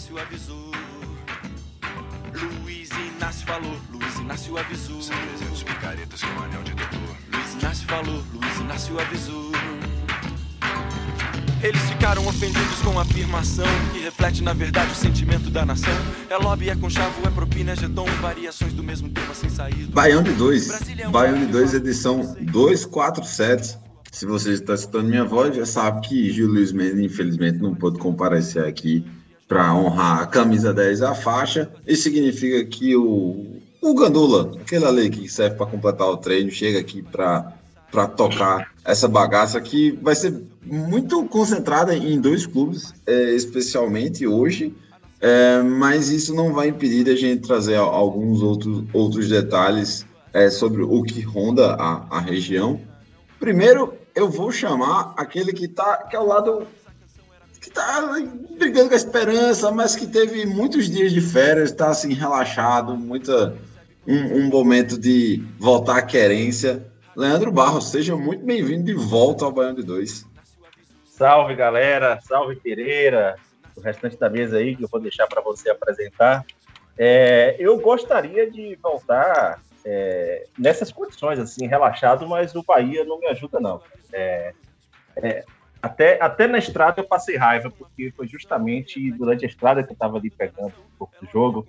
Inácio avisou. Luiz Inácio falou, Luiz Inácio avisou. São 300 picaretas com anel de doutor. Luiz Inácio falou, Luiz Inácio avisou. Eles ficaram ofendidos com a afirmação que reflete na verdade o sentimento da nação. É lobby, é conchavo, é propina, é jeton, variações do mesmo tema sem sair. do- Baião de 2. Brasília é um Baião de 2, maravilhoso. edição 247. Se você está escutando minha voz, já sabe que Gil Luiz Mendes, infelizmente, não pôde comparecer aqui para honrar a camisa 10 e a faixa. Isso significa que o, o Gandula, aquele ali que serve para completar o treino, chega aqui para para tocar essa bagaça que vai ser muito concentrada em dois clubes, é, especialmente hoje. É, mas isso não vai impedir da gente trazer a- alguns outros, outros detalhes é, sobre o que ronda a, a região. Primeiro, eu vou chamar aquele que tá que é o lado que tá brigando com a esperança, mas que teve muitos dias de férias, está assim relaxado, muita um, um momento de voltar à querência. Leandro Barros, seja muito bem-vindo de volta ao Baiano de Dois. Salve, galera. Salve, Pereira. O restante da mesa aí que eu vou deixar para você apresentar. É, eu gostaria de voltar é, nessas condições, assim, relaxado, mas o Bahia não me ajuda, não. É, é, até, até na estrada eu passei raiva, porque foi justamente durante a estrada que eu estava ali pegando um pouco do jogo,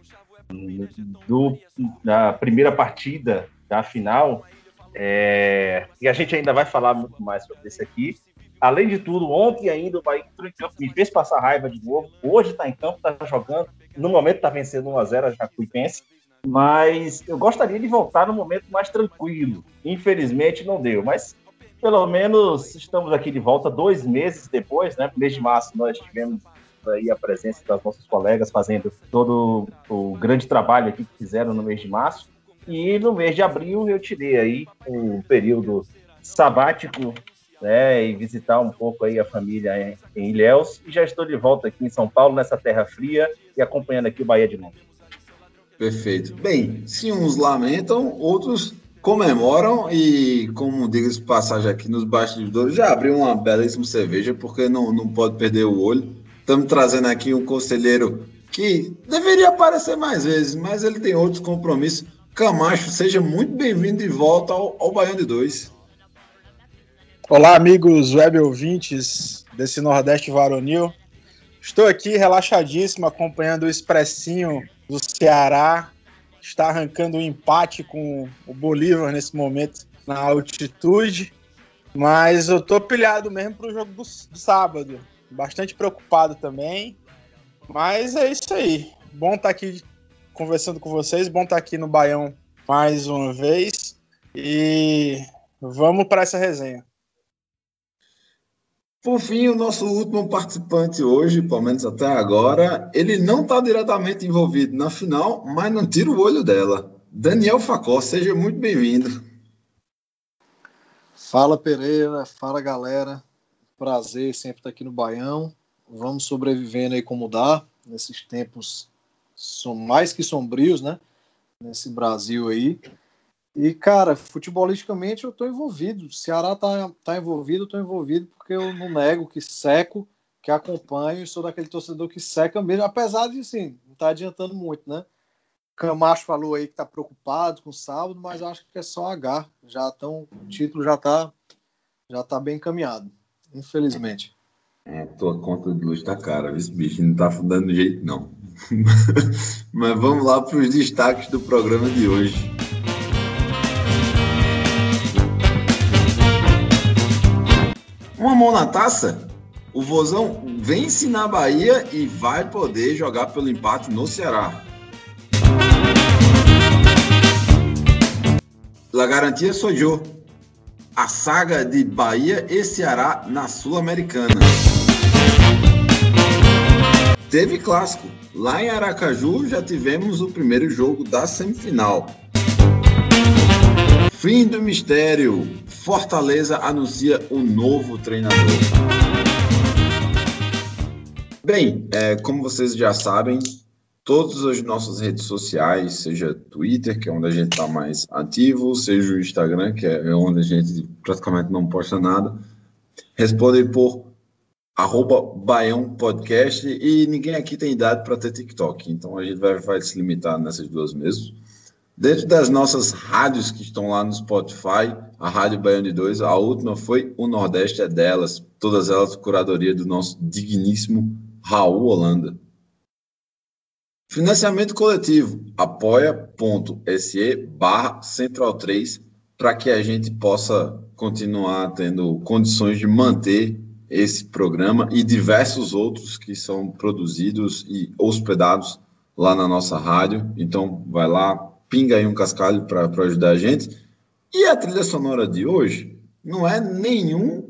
do, da primeira partida da final. É, e a gente ainda vai falar muito mais sobre isso aqui. Além de tudo, ontem ainda o Bahia entrou em campo, me fez passar raiva de novo. Hoje está em campo, está jogando. No momento está vencendo 1x0 a Jacuipense. Mas eu gostaria de voltar no momento mais tranquilo. Infelizmente não deu, mas pelo menos estamos aqui de volta dois meses depois, né? No mês de março nós tivemos aí a presença das nossas colegas fazendo todo o grande trabalho aqui que fizeram no mês de março. E no mês de abril eu tirei aí um período sabático né, e visitar um pouco aí a família em, Ilhéus. E já estou de volta aqui em São Paulo, nessa terra fria, e acompanhando aqui o Bahia de Monte. Perfeito. Bem, se uns lamentam, outros comemoram e, como diga-se passagem aqui nos bastidores, já abriu uma belíssima cerveja, porque não, não pode perder o olho. Estamos trazendo aqui um conselheiro que deveria aparecer mais vezes, mas ele tem outros compromissos. Camacho, seja muito bem-vindo de volta ao, ao Baiano de Dois. Olá, amigos web ouvintes desse Nordeste varonil. Estou aqui relaxadíssimo acompanhando o expressinho do Ceará. Está arrancando um empate com o Bolívar nesse momento na altitude. Mas eu tô pilhado mesmo para o jogo do, do sábado. Bastante preocupado também. Mas é isso aí. Bom estar aqui conversando com vocês. Bom estar aqui no Baião mais uma vez. E vamos para essa resenha. Por fim, o nosso último participante hoje, pelo menos até agora, ele não está diretamente envolvido na final, mas não tira o olho dela. Daniel Facó, seja muito bem-vindo. Fala Pereira, fala galera, prazer sempre estar aqui no Baião. Vamos sobrevivendo aí como dá, nesses tempos são mais que sombrios, né? Nesse Brasil aí. E, cara, futebolisticamente eu tô envolvido. O Ceará tá, tá envolvido, eu tô envolvido porque eu não nego que seco, que acompanho sou daquele torcedor que seca mesmo, apesar de, assim, não tá adiantando muito, né? Camacho falou aí que tá preocupado com o sábado, mas acho que é só H. Já tão, o título já tá, já tá bem encaminhado, infelizmente. É, tua conta de luz tá cara, esse bicho não tá dando jeito, não. mas vamos lá para os destaques do programa de hoje. Mão na taça? O Vozão vence na Bahia e vai poder jogar pelo empate no Ceará. La garantia eu. a saga de Bahia e Ceará na Sul-Americana. Teve clássico. Lá em Aracaju já tivemos o primeiro jogo da semifinal. Fim do mistério. Fortaleza anuncia o novo treinador. Bem, é, como vocês já sabem, todas as nossas redes sociais, seja Twitter, que é onde a gente está mais ativo, seja o Instagram, que é onde a gente praticamente não posta nada, respondem por arroba Baião Podcast e ninguém aqui tem idade para ter TikTok, então a gente vai, vai se limitar nessas duas mesmo. Dentro das nossas rádios que estão lá no Spotify, a Rádio Baião de 2, a última foi o Nordeste é delas, todas elas curadoria do nosso digníssimo Raul Holanda. Financiamento coletivo, apoia.se barra Central 3, para que a gente possa continuar tendo condições de manter esse programa e diversos outros que são produzidos e hospedados lá na nossa rádio. Então, vai lá, pinga aí um cascalho para ajudar a gente. E a trilha sonora de hoje não é nenhum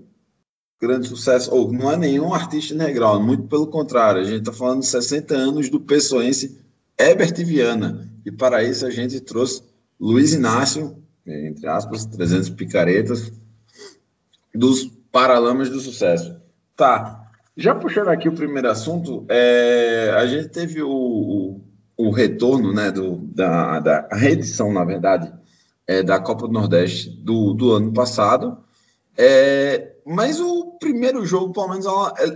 grande sucesso, ou não é nenhum artista negral, muito pelo contrário, a gente está falando de 60 anos do pessoense Herbert Viana, e para isso a gente trouxe Luiz Inácio, entre aspas, 300 picaretas, dos Paralamas do Sucesso. Tá, já puxando aqui o primeiro assunto, é, a gente teve o, o, o retorno, né, do, da, da reedição, na verdade, é, da Copa do Nordeste do, do ano passado, é, mas o primeiro jogo, pelo menos,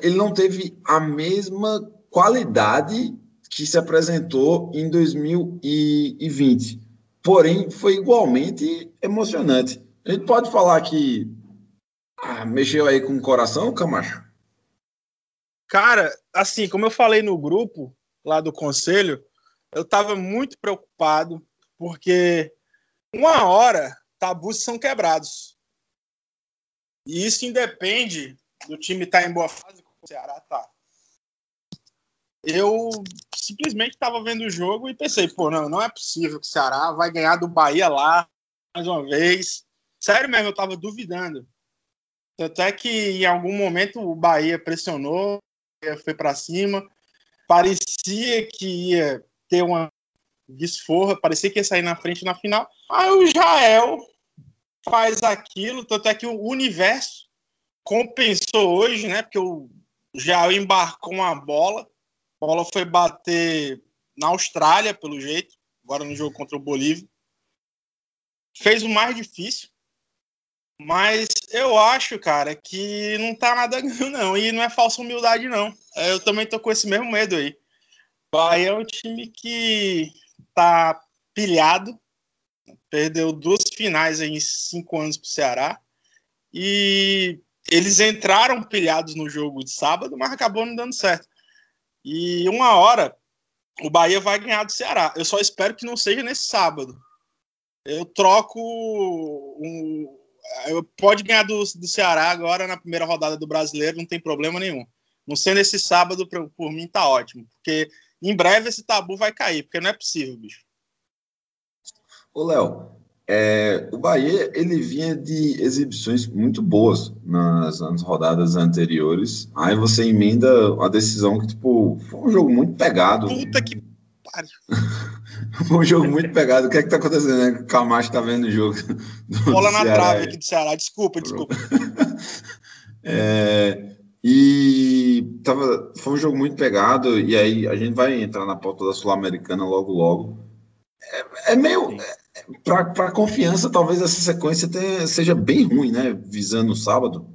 ele não teve a mesma qualidade que se apresentou em 2020. Porém, foi igualmente emocionante. A gente pode falar que ah, mexeu aí com o coração, Camacho? Cara, assim, como eu falei no grupo lá do conselho, eu estava muito preocupado porque uma hora tabus são quebrados. E isso independe do time estar tá em boa fase, como o Ceará tá. Eu simplesmente estava vendo o jogo e pensei, pô, não, não é possível que o Ceará vai ganhar do Bahia lá mais uma vez. Sério mesmo, eu estava duvidando. Até que em algum momento o Bahia pressionou, foi para cima, parecia que ia ter uma desforra, parecia que ia sair na frente na final. Aí o Jael faz aquilo, tanto é que o universo compensou hoje, né? Porque o Jael embarcou uma bola, a bola foi bater na Austrália, pelo jeito, agora no jogo contra o Bolívia. Fez o mais difícil, mas eu acho, cara, que não tá nada ganho, não. E não é falsa humildade, não. É, eu também tô com esse mesmo medo aí. Bahia é um time que tá pilhado, perdeu duas finais em cinco anos para o Ceará. E eles entraram pilhados no jogo de sábado, mas acabou não dando certo. E uma hora o Bahia vai ganhar do Ceará. Eu só espero que não seja nesse sábado. Eu troco um, eu pode ganhar do, do Ceará agora na primeira rodada do Brasileiro, não tem problema nenhum. Não sendo esse sábado, por, por mim tá ótimo, porque em breve esse tabu vai cair, porque não é possível, bicho. Ô, Léo, é, o Bahia ele vinha de exibições muito boas nas, nas, rodadas anteriores. Aí você emenda a decisão que, tipo, foi um jogo muito pegado. Puta que pariu. foi um jogo muito pegado. O que é que tá acontecendo? Né? O Camacho tá vendo o jogo. Bola na Ceará. trave aqui do Ceará. Desculpa, desculpa. é, e tava, foi um jogo muito pegado. E aí a gente vai entrar na pauta da Sul-Americana logo, logo. É, é meio para confiança, talvez essa sequência tenha, seja bem ruim, né? Visando o sábado.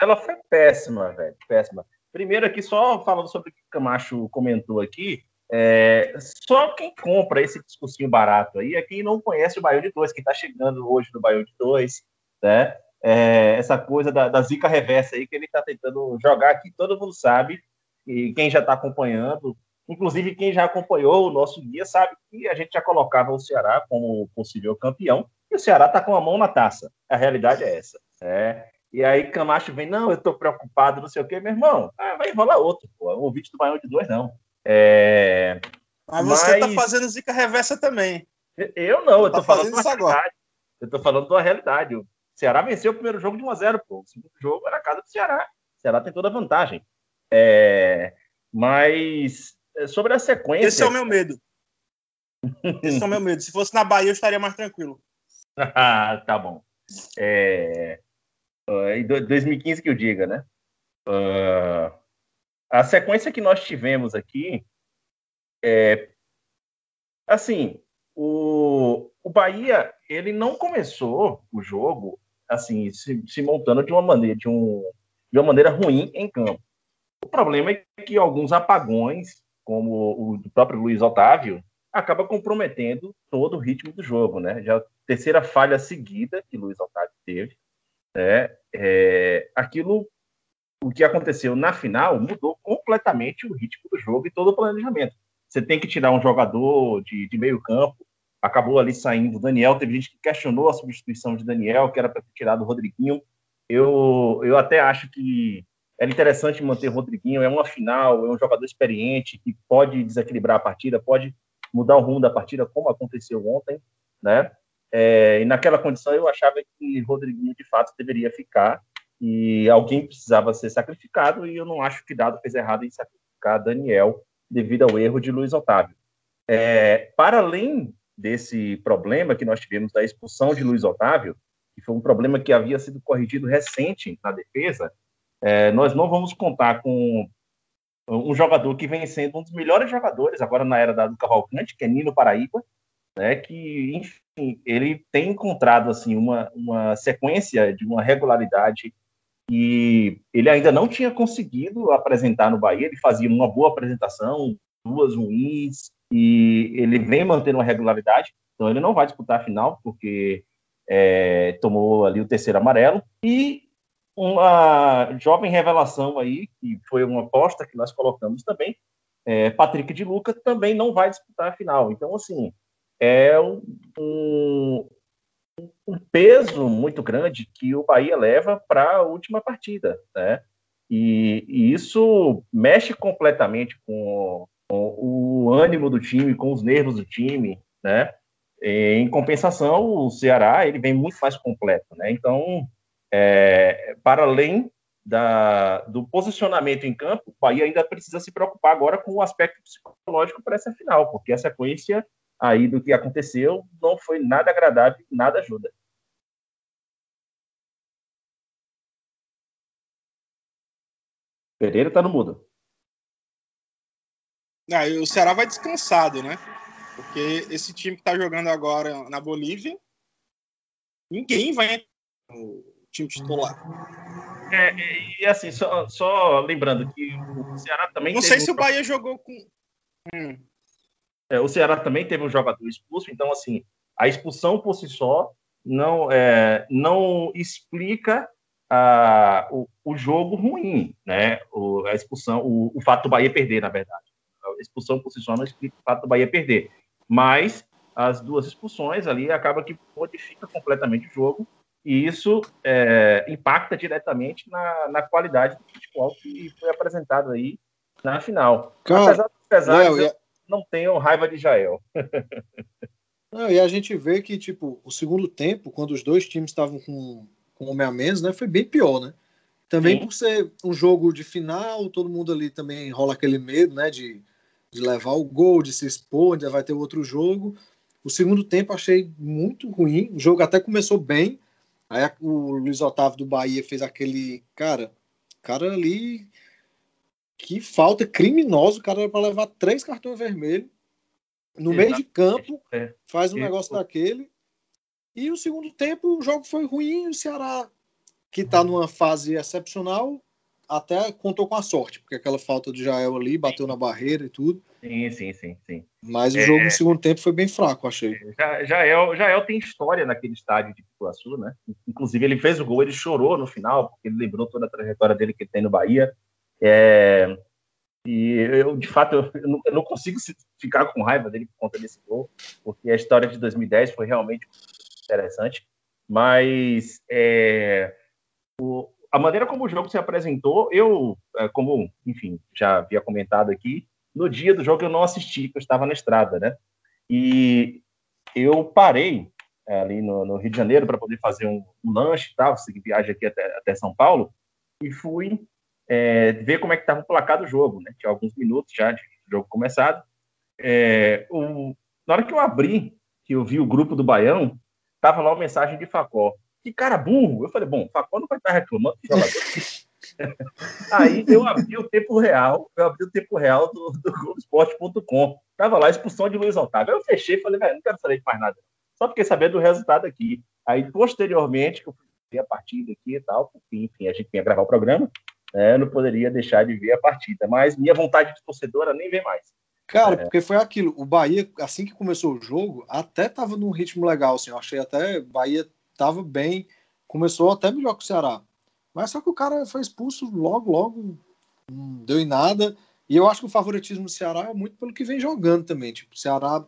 Ela foi péssima, velho. Péssima. Primeiro aqui, só falando sobre o que o Camacho comentou aqui, é, só quem compra esse discursinho barato aí é quem não conhece o Baião de 2, quem está chegando hoje no Baião de 2, né? É, essa coisa da, da, zica reversa aí que ele está tentando jogar aqui, todo mundo sabe, e quem já está acompanhando Inclusive, quem já acompanhou o nosso guia sabe que a gente já colocava o Ceará como possível campeão, e o Ceará está com a mão na taça. A realidade é essa. É. E aí Camacho vem, não, eu estou preocupado, não sei o quê, meu irmão, ah, vai rolar outro, pô. o vídeo do Baião de dois, não. É... Mas você está fazendo zica reversa também. Eu não, eu estou tá falando isso agora. Eu estou falando da realidade. Ceará venceu o primeiro jogo de 1 a 0 pô. O segundo jogo era a casa do Ceará. O Ceará tem toda a vantagem. É, mas é, sobre a sequência. Esse é o meu medo. Esse é o meu medo. Se fosse na Bahia, eu estaria mais tranquilo. Ah, tá bom. É, uh, 2015 que eu diga, né? Uh, a sequência que nós tivemos aqui é assim, o, o Bahia ele não começou o jogo assim se, se montando de uma maneira de, um, de uma maneira ruim em campo. O problema é que alguns apagões, como o do próprio Luiz Otávio, acaba comprometendo todo o ritmo do jogo, né? Já a terceira falha seguida que Luiz Otávio teve, né? É, aquilo, o que aconteceu na final, mudou completamente o ritmo do jogo e todo o planejamento. Você tem que tirar um jogador de, de meio campo, acabou ali saindo o Daniel, teve gente que questionou a substituição de Daniel, que era para ter tirado o Rodriguinho. Eu, eu até acho que era interessante manter o Rodriguinho, é uma final, é um jogador experiente que pode desequilibrar a partida, pode mudar o rumo da partida, como aconteceu ontem, né? É, e naquela condição eu achava que Rodriguinho de fato deveria ficar e alguém precisava ser sacrificado e eu não acho que Dado fez errado em sacrificar Daniel devido ao erro de Luiz Otávio. É, para além desse problema que nós tivemos da expulsão de Luiz Otávio, que foi um problema que havia sido corrigido recente na defesa, é, nós não vamos contar com um jogador que vem sendo um dos melhores jogadores agora na era da do Cavalcante, que é Nino Paraíba, né, que, enfim, ele tem encontrado assim uma, uma sequência de uma regularidade que ele ainda não tinha conseguido apresentar no Bahia. Ele fazia uma boa apresentação, duas ruins, e ele vem mantendo uma regularidade. Então ele não vai disputar a final, porque é, tomou ali o terceiro amarelo. E uma jovem revelação aí, que foi uma aposta que nós colocamos também, é, Patrick de Luca também não vai disputar a final. Então, assim, é um, um, um peso muito grande que o Bahia leva para a última partida, né? E, e, isso mexe completamente com, com, o ânimo do time, com os nervos do time, né? Em compensação, o Ceará ele vem muito mais completo, né? Então é, para além da, do posicionamento em campo, o Bahia ainda precisa se preocupar agora com o aspecto psicológico para essa final, porque a sequência aí do que aconteceu não foi nada agradável, nada ajuda. Pereira está no mudo. Ah, o Ceará vai descansado, né? Porque esse time que está jogando agora na Bolívia, ninguém vai time titular. É, e assim, só, só, lembrando que o Ceará também. Não sei se um... o Bahia jogou com. Hum. É, o Ceará também teve um jogador expulso, então, assim, a expulsão por si só não, é, não explica a, o, o, jogo ruim, né? O, a expulsão, o, o fato do Bahia perder, na verdade. Expulsão por si só não explica o fato do Bahia perder. Mas as duas expulsões ali acaba que modifica completamente o jogo e isso é, impacta diretamente na, na qualidade do futebol que foi apresentado aí na final. Cara, apesar dos eu não tenho raiva de Jael. não, e a gente vê que, tipo, o segundo tempo, quando os dois times estavam com, com homem a menos, né, foi bem pior, né? Também Sim. por ser um jogo de final, todo mundo ali também rola aquele medo, né, de, de levar o gol, de se expor, ainda vai ter outro jogo. O segundo tempo achei muito ruim, o jogo até começou bem, Aí o Luiz Otávio do Bahia fez aquele. Cara, cara ali. Que falta criminosa. O cara era para levar três cartões vermelhos. No meio de campo, é. faz um negócio daquele. E o segundo tempo, o jogo foi ruim. O Ceará, que está numa fase excepcional, até contou com a sorte, porque aquela falta de Jael ali bateu na barreira e tudo. Sim, sim, sim, sim. Mas o é... jogo no segundo tempo foi bem fraco, achei. Já, Jael, Jael tem história naquele estádio de Pituaçu, né? Inclusive, ele fez o gol, ele chorou no final, porque ele lembrou toda a trajetória dele que ele tem no Bahia. É... E eu, de fato, eu não, eu não, consigo ficar com raiva dele por conta desse gol, porque a história de 2010 foi realmente interessante. Mas é... o, a maneira como o jogo se apresentou, eu, é, como, enfim, já havia comentado aqui, no dia do jogo eu não assisti, porque eu estava na estrada, né? E eu parei ali no, no, Rio de Janeiro para poder fazer um, um lanche e tal, seguir viagem aqui até, até São Paulo, e fui é, ver como é que estava o placar do jogo, né? Tinha alguns minutos já de jogo começado. É, o, na hora que eu abri, que eu vi o grupo do Baião, tava lá uma mensagem de Facó. Que cara burro! Eu falei, bom, Facó não vai estar reclamando. Aí eu abri o tempo real, eu abri o tempo real do, do Globoesporte.com. Tava lá expulsão de Luiz Otávio. Aí eu fechei e falei, velho, não quero saber de mais nada. Só fiquei sabendo do resultado aqui. Aí, posteriormente, que eu fui a partida aqui e tal, porque, enfim, a gente vinha gravar o programa, né, eu não poderia deixar de ver a partida. Mas minha vontade de torcedora nem vê mais. Cara, é. porque foi aquilo. O Bahia, assim que começou o jogo, até tava num ritmo legal, assim. Eu achei até Bahia tava bem. Começou até melhor que o Ceará. Mas só que o cara foi expulso logo, logo, não deu em nada. E eu acho que o favoritismo do Ceará é muito pelo que vem jogando também. Tipo, o Ceará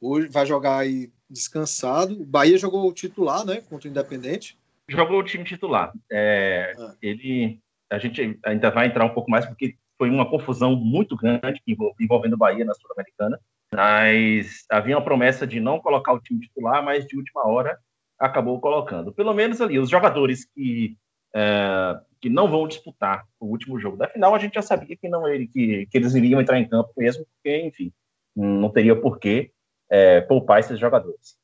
hoje vai jogar aí descansado. O Bahia jogou o titular, né? Contra o Independente. Jogou o time titular. É, ah. Ele. A gente ainda vai entrar um pouco mais, porque foi uma confusão muito grande envolvendo o Bahia na Sul-Americana. Mas havia uma promessa de não colocar o time titular, mas de última hora acabou colocando. Pelo menos ali, os jogadores que é, que não vão disputar o último jogo da final, a gente já sabia que não ele que, que eles iriam entrar em campo mesmo, porque, enfim, não teria porquê é, poupar esses jogadores.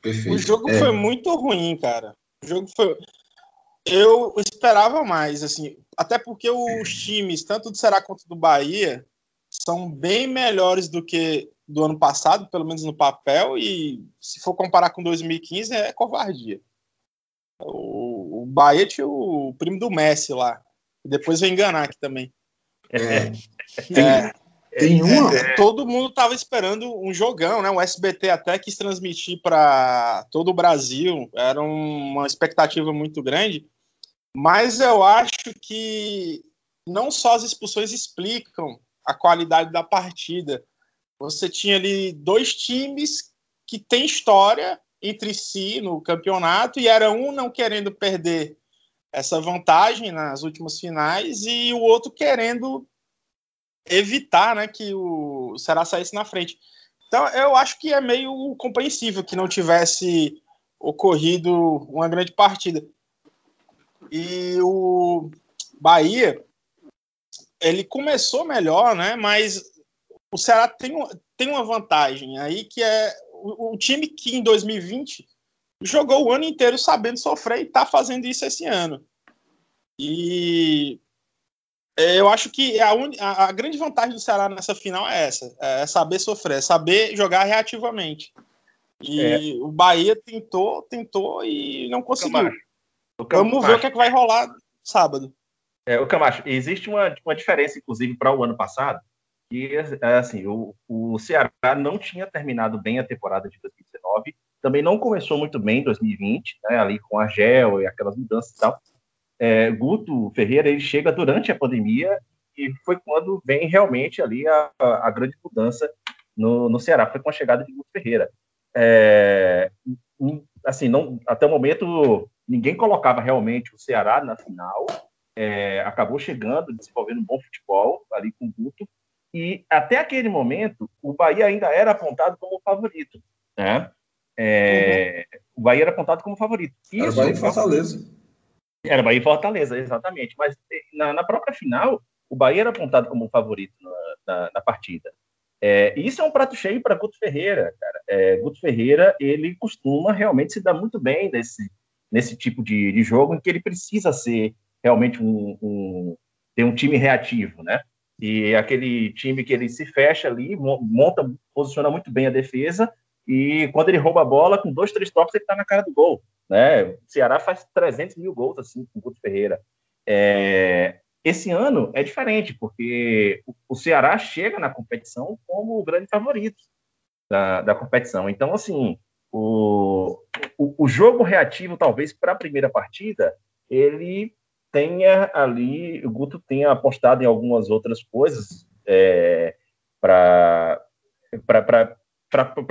Perfeito. O jogo é. foi muito ruim, cara. O jogo foi. Eu esperava mais, assim, até porque os times, tanto do Ceará quanto do Bahia, são bem melhores do que do ano passado, pelo menos no papel, e se for comparar com 2015, é covardia. O, o Bahia tinha o primo do Messi lá. E depois vai enganar aqui também. É. Tem, é, tem uma. É, todo mundo tava esperando um jogão, né? O SBT até quis transmitir para todo o Brasil. Era uma expectativa muito grande. Mas eu acho que não só as expulsões explicam a qualidade da partida. Você tinha ali dois times que têm história entre si no campeonato e era um não querendo perder essa vantagem nas últimas finais e o outro querendo evitar né, que o Ceará saísse na frente. Então eu acho que é meio compreensível que não tivesse ocorrido uma grande partida. E o Bahia ele começou melhor, né? Mas o Ceará tem, tem uma vantagem aí que é o, o time que em 2020 jogou o ano inteiro sabendo sofrer e está fazendo isso esse ano. E é, eu acho que a, un... a, grande vantagem do Ceará nessa final é essa: é saber sofrer, é saber jogar reativamente. E é. o Bahia tentou, tentou e não conseguiu. Vamos ver o que, é que vai rolar sábado. É, o Camacho, existe uma, uma diferença, inclusive, para o ano passado, que é, assim, o, o Ceará não tinha terminado bem a temporada de 2019, também não começou muito bem em 2020, né, ali com a Gel e aquelas mudanças e tal. É, Guto Ferreira ele chega durante a pandemia e foi quando vem realmente ali a, a grande mudança no, no, Ceará, foi com a chegada de Guto Ferreira. É, assim, não, até o momento ninguém colocava realmente o Ceará na final, é, acabou chegando, desenvolvendo um bom futebol ali com o Guto, e até aquele momento o Bahia ainda era apontado como favorito, né? É, uhum. O Bahia era apontado como favorito. Isso, era Bahia e Fortaleza. Era Bahia e Fortaleza, exatamente. Mas na, na, própria final, o Bahia era apontado como favorito na, na, na partida. É, isso é um prato cheio para Guto Ferreira, cara. É, Guto Ferreira, ele costuma realmente se dar muito bem nesse, nesse tipo de, de jogo em que ele precisa ser realmente um, um ter um time reativo, né? E é aquele time que ele se fecha ali, monta, posiciona muito bem a defesa, e quando ele rouba a bola, com dois, três toques, ele está na cara do gol. Né? O Ceará faz 300 mil gols assim com o Guto Ferreira. É... Esse ano é diferente, porque o Ceará chega na competição como o grande favorito da, da competição. Então, assim, o, o, o jogo reativo, talvez, para a primeira partida, ele tenha ali, o Guto tenha apostado em algumas outras coisas é, para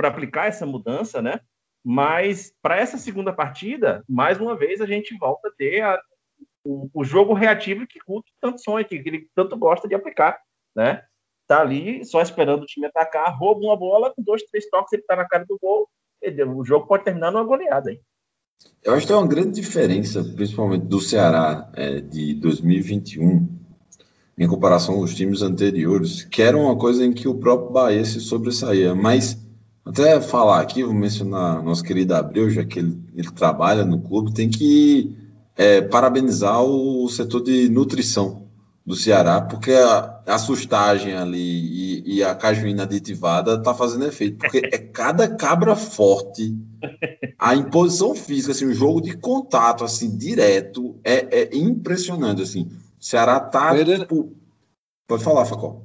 aplicar essa mudança, né? Mas para essa segunda partida, mais uma vez a gente volta a ter a, o, o, jogo reativo que Guto tanto sonha, que ele tanto gosta de aplicar, né? Tá ali só esperando o time atacar, rouba uma bola, com dois, três toques ele tá na cara do gol o jogo pode terminar numa goleada. Hein? Eu acho que tem uma grande diferença, principalmente do Ceará é, de 2021, em comparação aos times anteriores, que era uma coisa em que o próprio Bahia se sobressaía. Mas, até falar aqui, vou mencionar nosso querido Abreu, já que ele, ele trabalha no clube, tem que é, parabenizar o setor de nutrição do Ceará, porque a, a sustagem ali e, e, a cajuína aditivada tá fazendo efeito, porque é cada cabra forte, a imposição física, assim, o jogo de contato, assim, direto, é, é impressionante, assim. O Ceará tá, tipo... Pode falar, Facó.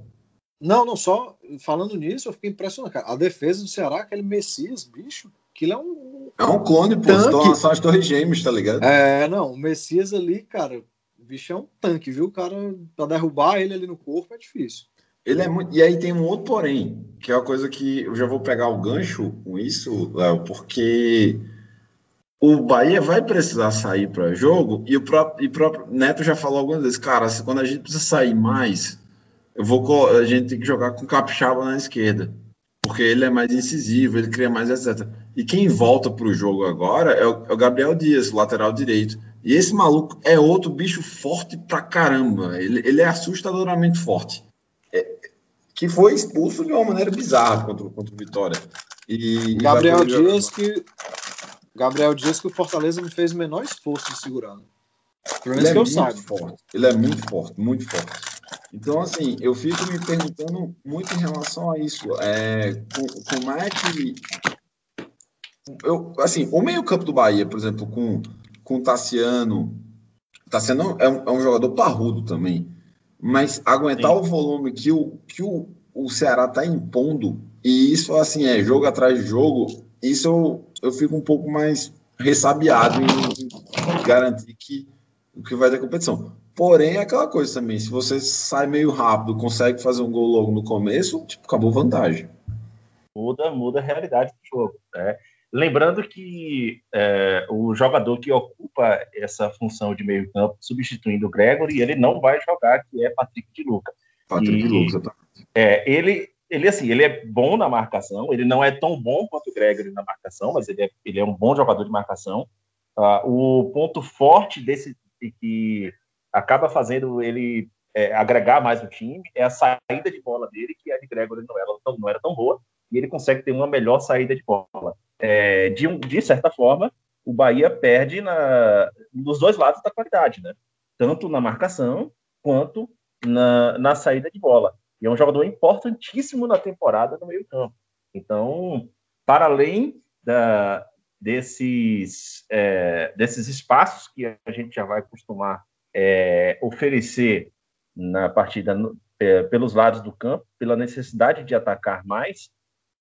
Não, não, só falando nisso, eu fiquei impressionado, cara. A defesa do Ceará, aquele Messias, bicho, aquilo é um... É um clone, pô, Tanque. são as torres gêmeas, tá ligado? É, não, o Messias ali, cara, o bicho é um tanque, viu? O cara, pra derrubar ele ali no corpo é difícil. Ele é muito. E aí tem um outro porém, que é uma coisa que eu já vou pegar o gancho com isso, Léo, porque o Bahia vai precisar sair para jogo e o próprio, e próprio Neto já falou algumas vezes, cara, quando a gente precisa sair mais, eu vou a gente tem que jogar com capixaba na esquerda, porque ele é mais incisivo, ele cria mais etc. E quem volta para o jogo agora é o, é o Gabriel Dias, lateral direito. E esse maluco é outro bicho forte pra caramba. Ele, ele é assustadoramente forte que foi expulso de uma maneira bizarra contra, contra o Vitória. E, e Gabriel poder Dias que. Gabriel Dias que o Fortaleza não fez o menor esforço de segurar. né? Ele é eu muito saiba. forte. Ele é muito forte, muito forte. Então, assim, eu fico me perguntando muito em relação a isso. É, co- como é que. Eu, assim, o meio-campo do Bahia, por exemplo, com, com o Tassiano. Tassiano é um, é um jogador parrudo também. Mas aguentar Sim. o volume que o, que o, o Ceará está impondo, e isso, assim, é jogo atrás de jogo, isso eu, eu fico um pouco mais ressabiado em, em garantir que o que vai ter competição. Porém, é aquela coisa também, se você sai meio rápido, consegue fazer um gol logo no começo, tipo, acabou vantagem. muda, muda a realidade do jogo. Né? Lembrando que é, o jogador que ocupa essa função de meio campo, substituindo o Gregory, ele não vai jogar, que é Patrick de Luca. Patrick E- Lucas, tá? É, ele, ele, assim, ele é bom na marcação, ele não é tão bom quanto o Gregory na marcação, mas ele é, ele é um bom jogador de marcação. Ah, o ponto forte desse que acaba fazendo ele é, agregar mais o time é a saída de bola dele, que a de Gregory não era, não era tão boa, e ele consegue ter uma melhor saída de bola. É, de, de certa forma, o Bahia perde na, nos dois lados da qualidade, né? Tanto na marcação quanto na, na saída de bola. E é um jogador importantíssimo na temporada no meio-campo. Então, para além da, desses, é, desses espaços que a gente já vai costumar é, oferecer na partida no- é, pelos lados do campo, pela necessidade de atacar mais,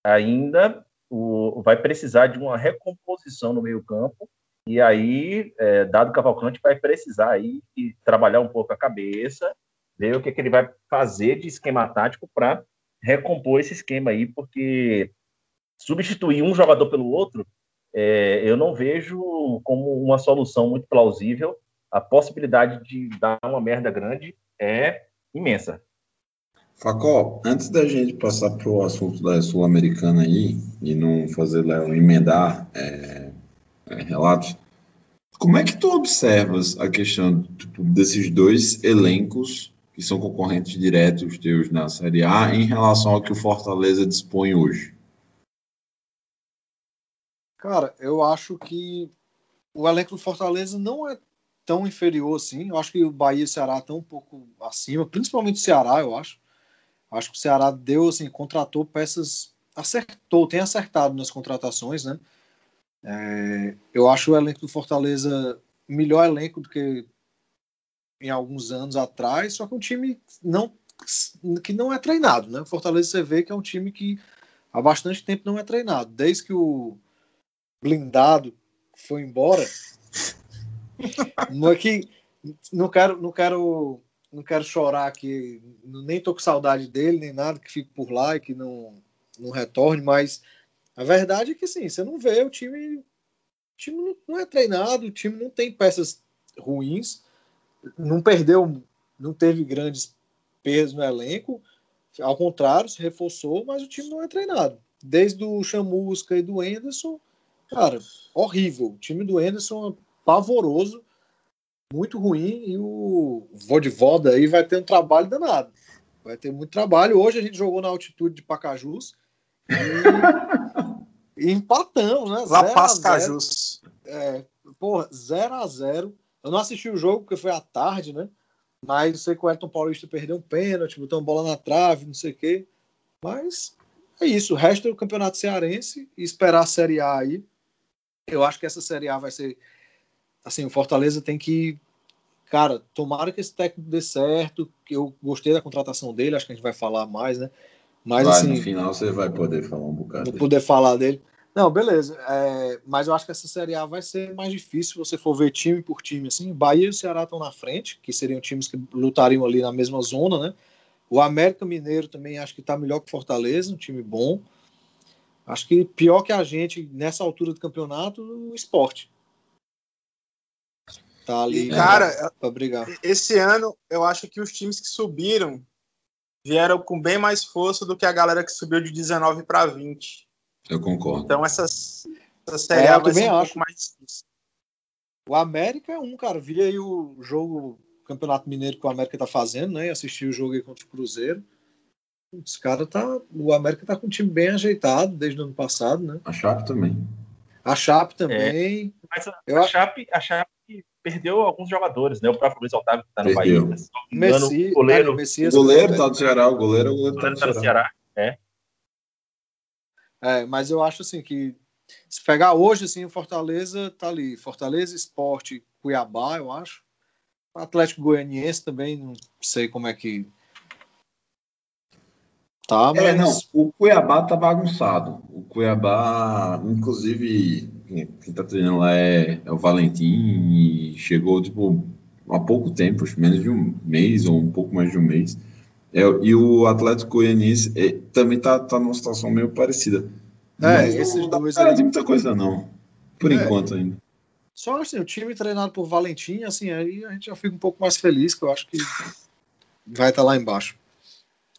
ainda o, vai precisar de uma recomposição no meio-campo. E aí, é, Dado Cavalcante vai precisar aí trabalhar um pouco a cabeça, ver o que, que ele vai fazer de esquema tático para recompor esse esquema aí, porque substituir um jogador pelo outro, é, eu não vejo como uma solução muito plausível. A possibilidade de dar uma merda grande é imensa. Facó, antes da gente passar para o assunto da Sul-Americana aí, e não fazer Léo emendar é, é, relatos, como é que tu observas a questão tipo, desses dois elencos que são concorrentes diretos teus na Série A em relação ao que o Fortaleza dispõe hoje? Cara, eu acho que o elenco do Fortaleza não é tão inferior assim. Eu acho que o Bahia e o Ceará estão um pouco acima, principalmente o Ceará, eu acho. Acho que o Ceará deu, assim, contratou peças, acertou, tem acertado nas contratações, né? É, eu acho o elenco do Fortaleza melhor elenco do que em alguns anos atrás, só que um time não, que não é treinado, né? O Fortaleza você vê que é um time que há bastante tempo não é treinado. Desde que o blindado foi embora, não é que não quero, não quero, não quero chorar aqui, nem tô com saudade dele nem nada que fique por lá e que não não retorne, mas a verdade é que sim, você não vê o time, o time não, é treinado, o time não tem peças ruins, não perdeu, não teve grandes perdas no elenco, ao contrário, se reforçou, mas o time não é treinado. desde o Chamusca e do Enderson, cara, horrível. O time do Enderson é pavoroso, muito ruim, e o Vodivoda aí vai ter um trabalho danado. Vai ter muito trabalho. Hoje a gente jogou na altitude de Pacajus e, e empatamos, né? Lá Paz. Cajus. É, porra, 0 a 0 Eu não assisti o jogo porque foi à tarde, né? Mas eu sei que o Elton Paulista perdeu um pênalti, botou uma bola na trave, não sei o quê. Mas é isso. O resto é o campeonato cearense e esperar a Série A aí. Eu acho que essa Série A vai ser. Assim, o Fortaleza tem que. Cara, tomara que esse técnico dê certo. Que eu gostei da contratação dele, acho que a gente vai falar mais, né? Mas Vai, assim. no final você vai poder falar um bocado. Não poder falar dele. Não, beleza. É, mas eu acho que essa Série A vai ser mais difícil se você for ver time por time. Assim, Bahia e o Ceará estão na frente, que seriam times que lutariam ali na mesma zona, né? O América Mineiro também acho que está melhor que o Fortaleza, um time bom. Acho que pior que a gente nessa altura do campeonato, o esporte. Tá ali E, cara, para brigar. esse ano eu acho que os times que subiram vieram com bem mais força do que a galera que subiu de 19 para 20. Eu concordo. Então essa, essa série É, A eu vai ser um acho. pouco mais difícil. O América é um, cara. Vi aí o jogo Campeonato Mineiro que o América tá fazendo, né? E assisti o jogo aí contra o Cruzeiro. Os cara tá. O América tá com um time bem ajeitado desde o ano passado, né? A Chape também. A Chape também. Mas a, Eu a acho- Chape, a Chape perdeu alguns jogadores, né? O próprio Luiz Otávio que tá no Perdeu. Bahia. Engano, Messi, o goleiro, cara, Messias goleiro tá do Ceará, o goleiro, o o goleiro tá goleiro do tá no Ceará. Ceará. É, mas eu acho assim que se pegar hoje assim o Fortaleza tá ali, Fortaleza, Esporte, Cuiabá, eu acho. O Atlético Goianiense também, não sei como é que tá, mas É, não, o Cuiabá tá bagunçado. O Cuiabá, inclusive, quem tá treinando lá é, é o Valentim e chegou, tipo, há pouco tempo, acho menos de um mês ou um pouco mais de um mês. É, e o Atlético Goianiense é, também tá, tá numa situação meio parecida. É, esses não dois aí- de muita coisa, não. Por É. enquanto ainda. Só assim, o time treinado por Valentim, assim, aí a gente já fica um pouco mais feliz, que eu acho que vai estar lá embaixo.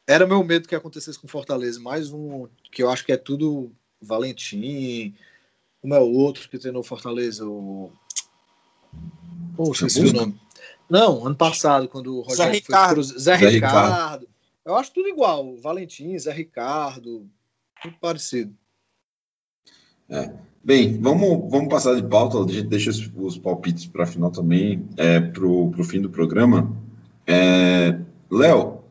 Era meu medo que acontecesse com Fortaleza, mais um que eu acho que é tudo Valentim. Como é o outro que treinou Fortaleza? O. Poxa, esqueci o nome. Não, ano passado, quando o Rogério Zé foi Ricardo. Cruzeiro. Zé, Zé Ricardo. Eu acho tudo igual. Valentim, Zé Ricardo. Tudo parecido. Bem, vamos, vamos passar de pauta, a gente deixa os, os palpites para final também, é, pro, pro fim do programa. É, Léo,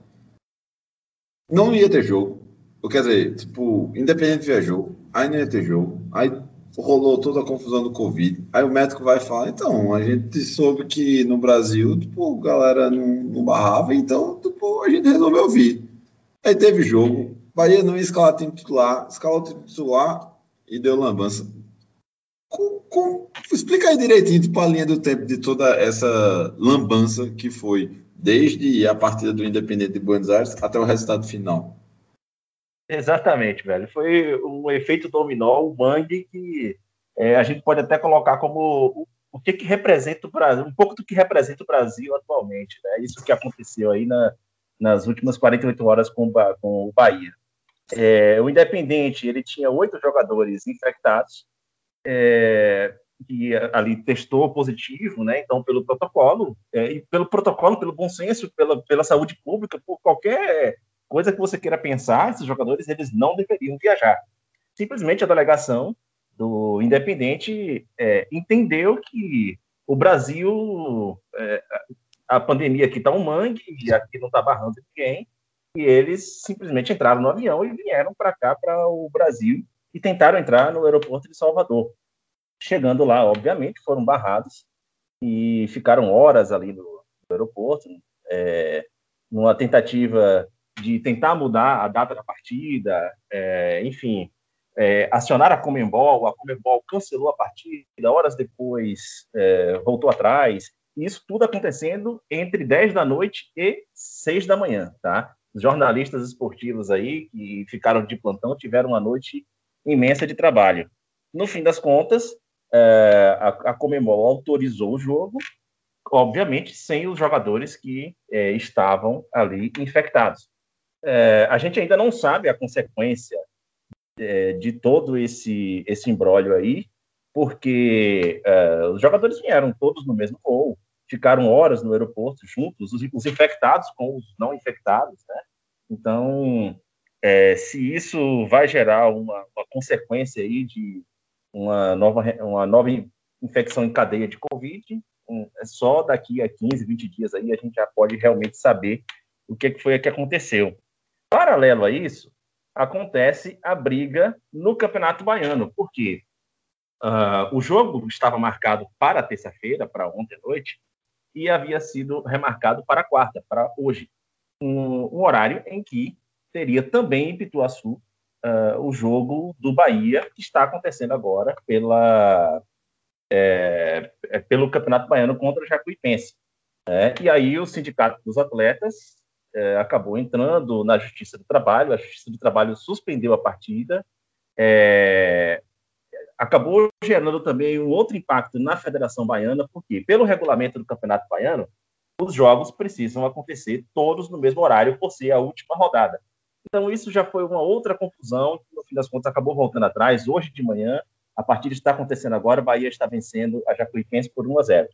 não ia ter jogo. Quer dizer, tipo, independente viajou, aí não ia ter jogo, aí rolou toda a confusão do Covid, aí o médico vai falar, então, a gente soube que no Brasil, tipo, a galera não, não barrava, então, tipo, a gente resolveu vir. Aí teve jogo, Bahia não ia escalar time titular, escalou o time titular e deu lambança. Com, com- explica aí direitinho, tipo, a linha do tempo de toda essa lambança que foi desde a partida do Independente de Buenos Aires até o resultado final. Exatamente, velho. Foi um efeito dominó, um mangue que é, a gente pode até colocar como o, o que, que representa o Brasil, um pouco do que representa o Brasil atualmente, né? Isso que aconteceu aí na- nas últimas 48 horas com, com o Bahia. É, o Independente, ele tinha oito jogadores infectados, é, que ali testou positivo, né? Então, pelo protocolo, é, e pelo protocolo, pelo bom senso, pela, pela saúde pública, por qualquer coisa que você queira pensar, esses jogadores eles não deveriam viajar. Simplesmente a delegação do Independente é, entendeu que o Brasil, é, a pandemia aqui está um mangue, e aqui não está barrando ninguém, e eles simplesmente entraram no avião e vieram para cá, para o Brasil, e tentaram entrar no aeroporto de Salvador. Chegando lá, obviamente, foram barrados e ficaram horas ali no, no aeroporto, é, numa tentativa de tentar mudar a data da partida, é, enfim, é, acionar a Comembol, a Comembol cancelou a partida, horas depois é, voltou atrás, isso tudo acontecendo entre 10 da noite e 6 da manhã, tá? Os jornalistas esportivos aí que ficaram de plantão tiveram uma noite imensa de trabalho. No fim das contas, é, a, a Comembol autorizou o jogo, obviamente sem os jogadores que é, estavam ali infectados. É, a gente ainda não sabe a consequência é, de todo esse, esse aí, porque é, os jogadores vieram todos no mesmo voo, ficaram horas no aeroporto juntos, os, os infectados com os não infectados, né? Então, é, se isso vai gerar uma, uma, consequência aí de uma nova, uma nova infecção em cadeia de Covid, é só daqui a 15, 20 dias aí a gente já pode realmente saber o que, que foi que aconteceu. Paralelo a isso, acontece a briga no Campeonato Baiano, porque uh, o jogo estava marcado para terça-feira, para ontem à noite, e havia sido remarcado para quarta, para hoje, um, um horário em que teria também em Pituaçu uh, o jogo do Bahia, que está acontecendo agora pela, é, pelo Campeonato Baiano contra o Jacuipense. É, e aí o Sindicato dos Atletas é, acabou entrando na Justiça do Trabalho, a Justiça do Trabalho suspendeu a partida, é, acabou gerando também um outro impacto na Federação Baiana, porque, pelo regulamento do Campeonato Baiano, os jogos precisam acontecer todos no mesmo horário, por ser a última rodada. Então, isso já foi uma outra confusão, que no fim das contas acabou voltando atrás. Hoje de manhã, a partida está acontecendo agora, o Bahia está vencendo a Jacuipense por 1 a 0.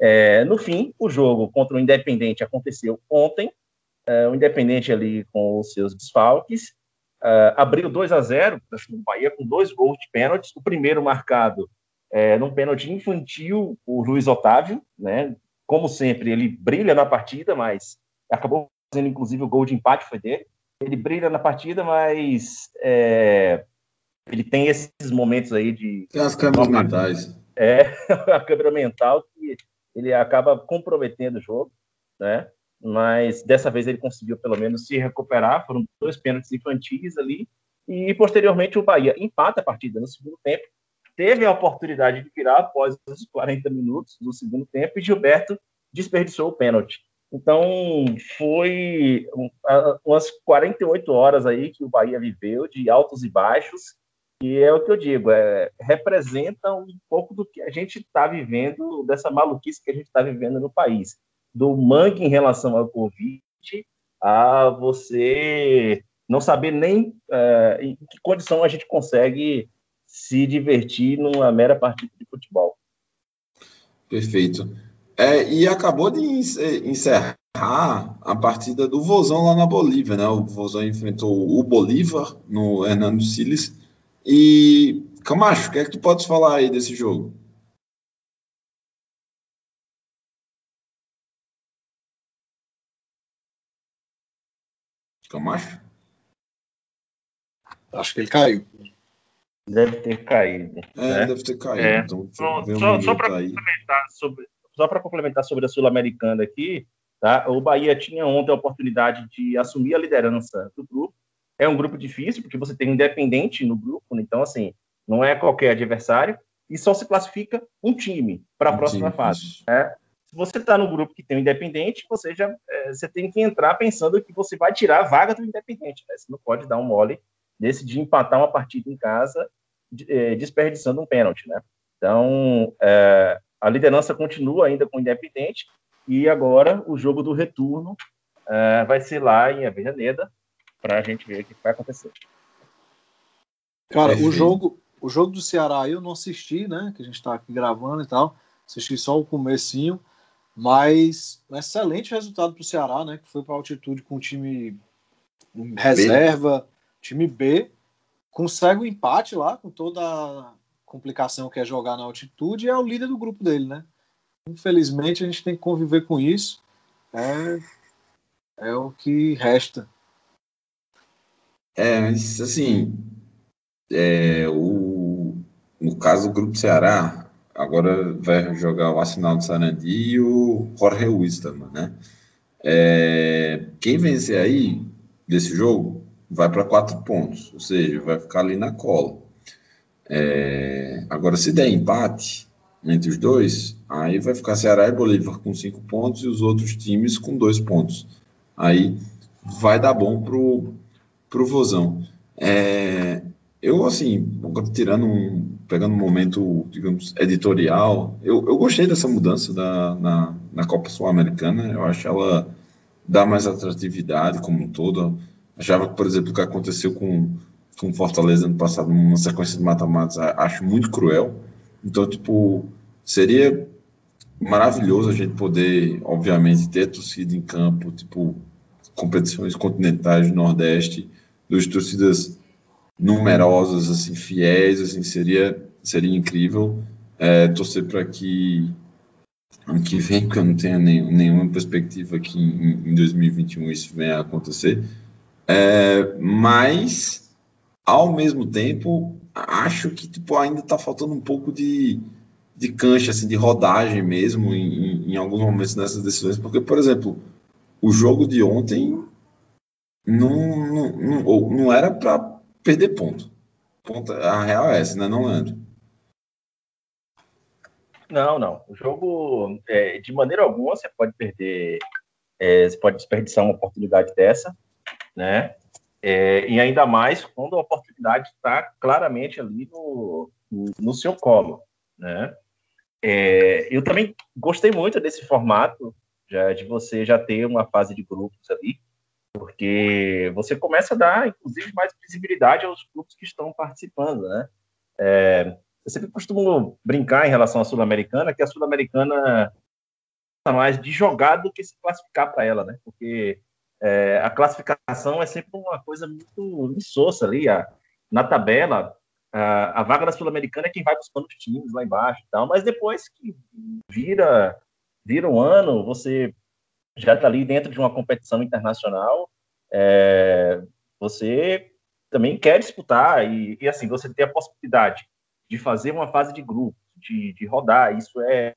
É, no fim, o jogo contra o Independente aconteceu ontem, é, o Independente ali com os seus desfalques, é, abriu 2 a 0 para o Bahia com dois gols de pênaltis, o primeiro marcado é, num pênalti infantil, o Luiz Otávio, né? Como sempre, ele brilha na partida, mas acabou fazendo inclusive o gol de empate foi dele. Ele brilha na partida, mas é, ele tem esses momentos aí de. Tem as câmeras mentais. É, a câmera mental que ele acaba comprometendo o jogo, né? Mas dessa vez ele conseguiu pelo menos se recuperar. Foram dois pênaltis infantis ali. E posteriormente o Bahia empata a partida no segundo tempo. Teve a oportunidade de virar após os 40 minutos do segundo tempo e Gilberto desperdiçou o pênalti. Então, foi umas 48 horas aí que o Bahia viveu, de altos e baixos, e é o que eu digo, é, representa um pouco do que a gente está vivendo, dessa maluquice que a gente está vivendo no país. Do mangue em relação ao Covid, a você não saber nem é, em que condição a gente consegue se divertir numa mera partida de futebol. Perfeito. É, e acabou de encerrar a partida do Vozão lá na Bolívia, né? O Vozão enfrentou o Bolívar no Hernando Siles e, Camacho, o que é que tu podes falar aí desse jogo? Camacho? Acho que ele caiu. Deve ter caído. É, né? deve ter caído. É. Então, só, só, só para complementar sobre, só para complementar sobre a Sul-Americana aqui, tá? O Bahia tinha ontem a oportunidade de assumir a liderança do grupo é um grupo difícil, porque você tem um independente no grupo, então, assim, não é qualquer adversário, e só se classifica um time para a um próxima time, fase. Né? Se você está no grupo que tem o independente, você já é, você tem que entrar pensando que você vai tirar a vaga do independente. Né? Você não pode dar um mole desse de empatar uma partida em casa, é, desperdiçando um pênalti. Né? Então, é, a liderança continua ainda com o independente, e agora o jogo do retorno é, vai ser lá em Avenida para a gente ver o que vai acontecer. Cara, o jogo, o jogo do Ceará eu não assisti, né? Que a gente está aqui gravando e tal. Assisti só o comecinho, mas um excelente resultado para o Ceará, né? Que foi para altitude com o time reserva, B. time B, consegue o um empate lá com toda a complicação que é jogar na altitude e é o líder do grupo dele, né? Infelizmente a gente tem que conviver com isso. É, é o que resta. É, mas assim, é, o, no caso do Grupo Ceará, agora vai jogar o Arsenal do Sarandi e o Jorge Wisterman, né? É, quem vencer aí desse jogo vai para quatro pontos, ou seja, vai ficar ali na cola. É, agora, se der empate entre os dois, aí vai ficar Ceará e Bolívar com cinco pontos e os outros times com dois pontos. Aí vai dar bom pro para o Vozão. É, eu, assim, tirando um, pegando um momento, digamos, editorial, eu, eu gostei dessa mudança da, na, na Copa Sul-Americana. Eu acho ela dá mais atratividade como um todo. Achava por exemplo, o que aconteceu com, com Fortaleza ano passado, numa sequência de mata-matas, acho muito cruel. Então, tipo, seria maravilhoso a gente poder, obviamente, ter torcida em campo, tipo, competições continentais do Nordeste, duas torcidas numerosas, assim, fiéis, assim, seria, seria incrível. É, torcer para que ano que vem, porque eu não tenho nem, nenhuma perspectiva que em, em 2021 isso venha a acontecer. É, mas, ao mesmo tempo, acho que tipo, ainda está faltando um pouco de, de cancha, assim, de rodagem mesmo em, em, em alguns momentos nessas decisões, porque, por exemplo, o jogo de ontem não, não, não, não era para perder ponto. A real é essa, né, não, Leandro? Não, não. O jogo, é, de maneira alguma, você pode perder, é, você pode desperdiçar uma oportunidade dessa, né? É, e ainda mais quando a oportunidade está claramente ali no, no, seu colo, né? É, eu também gostei muito desse formato, já, de você já ter uma fase de grupos ali, porque você começa a dar, inclusive, mais visibilidade aos grupos que estão participando, né? É, eu sempre costumo brincar em relação à Sul-Americana, que a Sul-Americana é mais de jogar do que se classificar para ela, né? Porque é, a classificação é sempre uma coisa muito insossa ali. A, na tabela, a, a vaga da Sul-Americana é quem vai buscando os times lá embaixo e tal, mas depois que vira, vira um ano, você já está ali dentro de uma competição internacional, é, você também quer disputar e, e, assim, você tem a possibilidade de fazer uma fase de grupo, de, de rodar, isso é,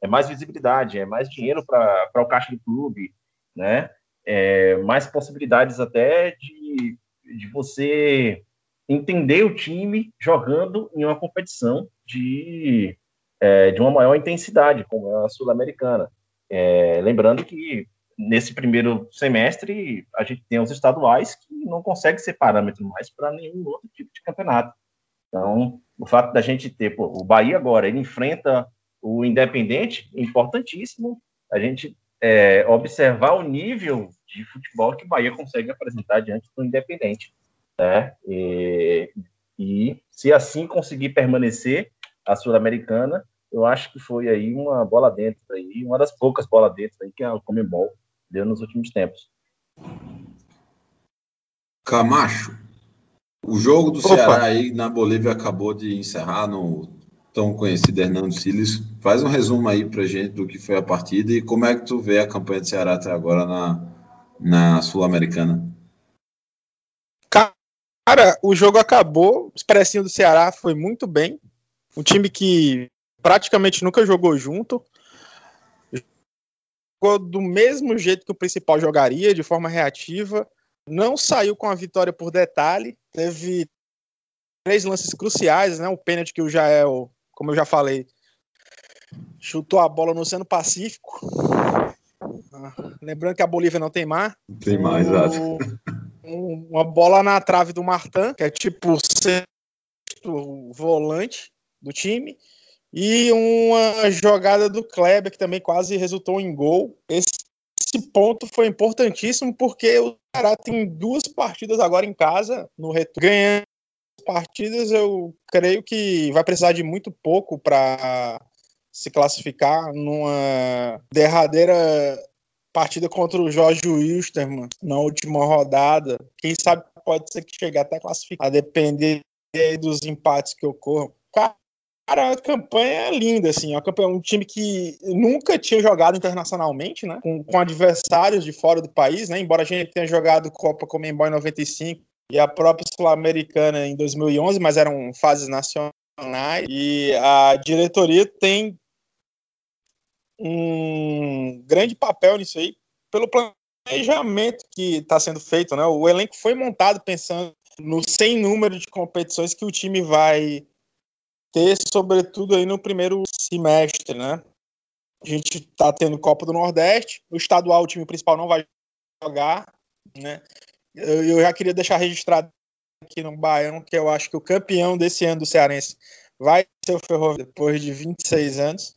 é mais visibilidade, é mais dinheiro para o caixa do clube, né? É, mais possibilidades até de, de você entender o time jogando em uma competição de, é, de uma maior intensidade, como é a Sul-Americana. É, lembrando que nesse primeiro semestre a gente tem os estaduais que não consegue ser parâmetro mais para nenhum outro tipo de campeonato. Então, o fato da gente ter, pô, o Bahia agora, ele enfrenta o Independente, importantíssimo a gente é, observar o nível de futebol que o Bahia consegue apresentar diante do Independente. Né? E, e se assim conseguir permanecer a Sul-Americana, eu acho que foi aí uma bola dentro aí, uma das poucas bolas dentro aí que a Comembol deu nos últimos tempos. Camacho, o jogo do Opa. Ceará aí na Bolívia acabou de encerrar no tão conhecido Hernando Siles. Faz um resumo aí pra gente do que foi a partida e como é que tu vê a campanha do Ceará até agora na, na Sul-Americana. Cara, o jogo acabou, o expressinho do Ceará foi muito bem. Um time que praticamente nunca jogou junto. Jogou do mesmo jeito que o principal jogaria, de forma reativa não saiu com a vitória por detalhe, teve três lances cruciais, né? O pênalti que o Jael, como eu já falei, chutou a bola no Oceano Pacífico. Ah, lembrando que a Bolívia não tem mar. Tem mais, exato. Um, uma bola na trave do Martin, que é tipo o sexto volante do time. E uma jogada do Kleber, que também quase resultou em gol. Esse esse ponto foi importantíssimo porque o Ceará tem duas partidas agora em casa, no retorno. Ganhando partidas, eu creio que vai precisar de muito pouco para se classificar numa derradeira partida contra o Jorge Wilstermann na última rodada. Quem sabe pode ser que chegue até classificar, a depender dos empates que ocorram. Cara, Cara, a campanha é linda, assim. A campanha é um time que nunca tinha jogado internacionalmente, né? Com, com adversários de fora do país, né? Embora a gente tenha jogado Copa Comembol em 95 e a própria Sul-Americana em 2011, mas eram fases nacionais. E a diretoria tem um grande papel nisso aí, pelo planejamento que está sendo feito, né? O elenco foi montado pensando no sem número de competições que o time vai ter, sobretudo aí no primeiro semestre, né? A gente tá tendo Copa do Nordeste, o estadual, o time principal não vai jogar, né? Eu, eu já queria deixar registrado aqui no Baião que eu acho que o campeão desse ano do Cearense vai ser o Ferroviário depois de 26 anos.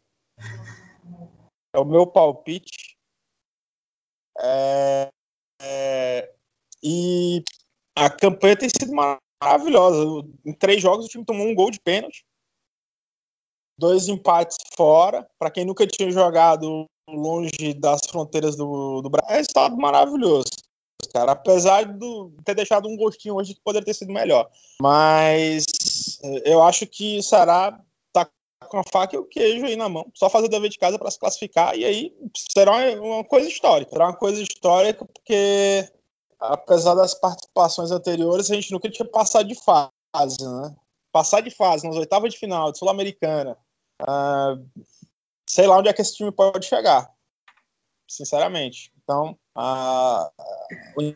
É o meu palpite. É, é, e a campanha tem sido maravilhosa. Em três jogos o time tomou um gol de pênalti, dois empates fora. Para quem nunca tinha jogado longe das fronteiras do, do Brasil, é um resultado maravilhoso. Cara, apesar de ter deixado um gostinho hoje que poderia ter sido melhor. Mas eu acho que o Ceará tá com a faca e o queijo aí na mão. Só fazer o dever de casa para se classificar e aí será uma coisa histórica. Será uma coisa histórica porque apesar das participações anteriores, a gente nunca tinha passado de fase, né? Passar de fase nas oitavas de final de Sul-Americana. Uh, sei lá onde é que esse time pode chegar, sinceramente. Então, uh, o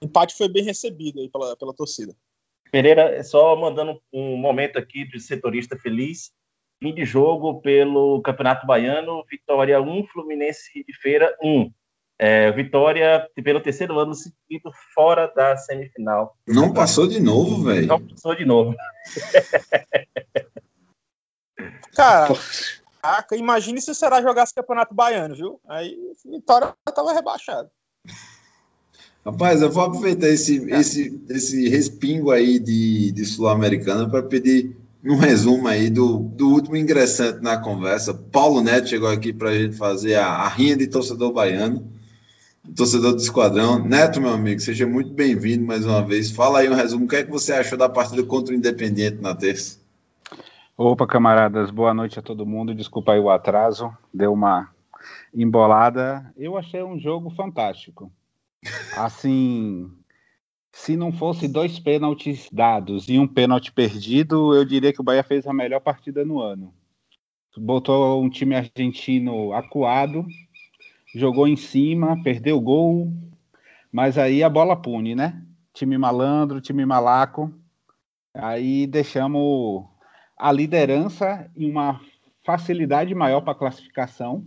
empate foi bem recebido aí pela, pela torcida. Pereira, só mandando um momento aqui de setorista feliz. Fim de jogo pelo Campeonato Baiano, Vitória 1, Fluminense de Feira 1. É, Vitória, pelo terceiro ano seguido, fora da semifinal. Não passou de novo, velho. Não passou de novo. Cara, imagine se o Ceará jogasse Campeonato Baiano, viu? Aí Vitória tava rebaixado. Rapaz, eu vou aproveitar esse, esse, esse respingo aí de, de Sul-Americana para pedir um resumo aí do, do último ingressante na conversa. Paulo Neto chegou aqui para a gente fazer a, a rinha de torcedor baiano torcedor do Esquadrão. Neto, meu amigo, seja muito bem-vindo mais uma vez. Fala aí um resumo. O que é que você achou da partida contra o Independiente na terça? Opa, camaradas, boa noite a todo mundo. Desculpa aí o atraso, deu uma embolada. Eu achei um jogo fantástico. Assim, se não fosse dois pênaltis dados e um pênalti perdido, eu diria que o Bahia fez a melhor partida no ano. Botou um time argentino acuado, jogou em cima, perdeu o gol, mas aí a bola pune, né? Time malandro, time malaco. Aí deixamos a liderança e uma facilidade maior para classificação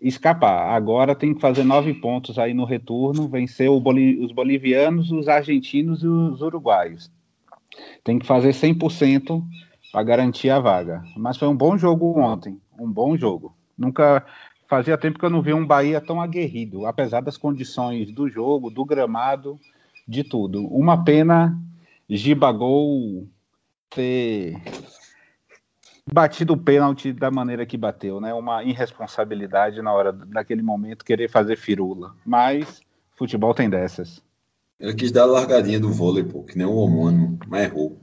escapar. Agora tem que fazer nove pontos aí no retorno, vencer Boli os bolivianos, os argentinos e os uruguaios. Tem que fazer 100% para garantir a vaga. Mas foi um bom jogo ontem, um bom jogo. Nunca Fazia tempo que eu não via um Bahia tão aguerrido, apesar das condições do jogo, do gramado, de tudo. Uma pena Gibagol ter batido o pênalti da maneira que bateu, né? Uma irresponsabilidade na hora daquele momento querer fazer firula. Mas futebol tem dessas. Ele quis dar a largadinha do vôlei, pô, que nem o humano, mas errou.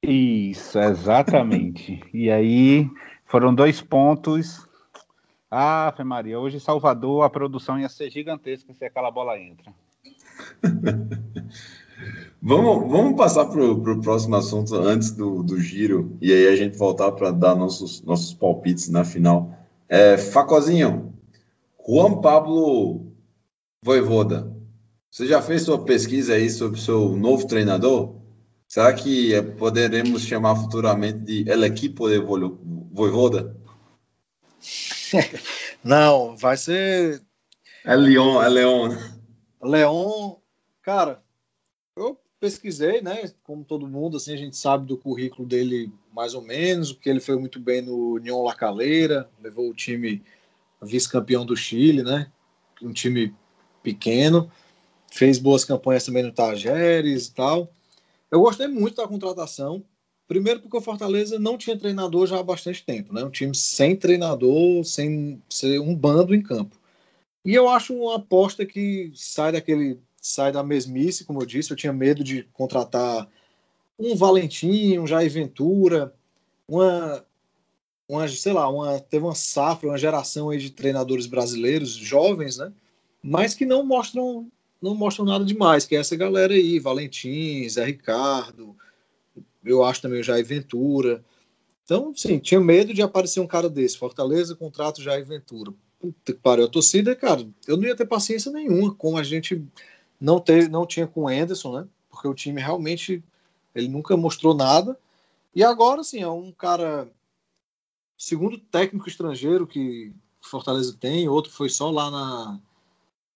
Isso, exatamente. e aí foram dois pontos ah, Fê Maria, hoje em Salvador a produção ia ser gigantesca se aquela bola entra. vamos, vamos passar para o próximo assunto antes do, do giro e aí a gente voltar para dar nossos, nossos palpites na final. É, Facozinho, Juan Pablo Voivoda, você já fez sua pesquisa aí sobre seu novo treinador? Será que poderemos chamar futuramente de El Equipo de Voivoda? Não, vai ser. É Leon, é Leon. Leon, cara, eu pesquisei, né? Como todo mundo, assim, a gente sabe do currículo dele mais ou menos, porque ele foi muito bem no União La Calera, levou o time vice-campeão do Chile, né? Um time pequeno, fez boas campanhas também no Tajeres e tal. Eu gostei muito da contratação. Primeiro porque o Fortaleza não tinha treinador já há bastante tempo, né? Um time sem treinador, sem ser um bando em campo. E eu acho uma aposta que sai daquele sai da mesmice, como eu disse, eu tinha medo de contratar um Valentim, um Jair Ventura, uma uma, sei lá, uma, teve uma safra, uma geração aí de treinadores brasileiros jovens, né? Mas que não mostram não mostram nada demais, que é essa galera aí, Valentim, Zé Ricardo, eu acho também o Jair Ventura. Então, sim, tinha medo de aparecer um cara desse. Fortaleza, contrato Jair Ventura. Puta que pariu. A torcida, cara, eu não ia ter paciência nenhuma, como a gente não, teve, não tinha com o Anderson, né? Porque o time realmente, ele nunca mostrou nada. E agora, sim, é um cara, segundo técnico estrangeiro que Fortaleza tem, outro foi só lá na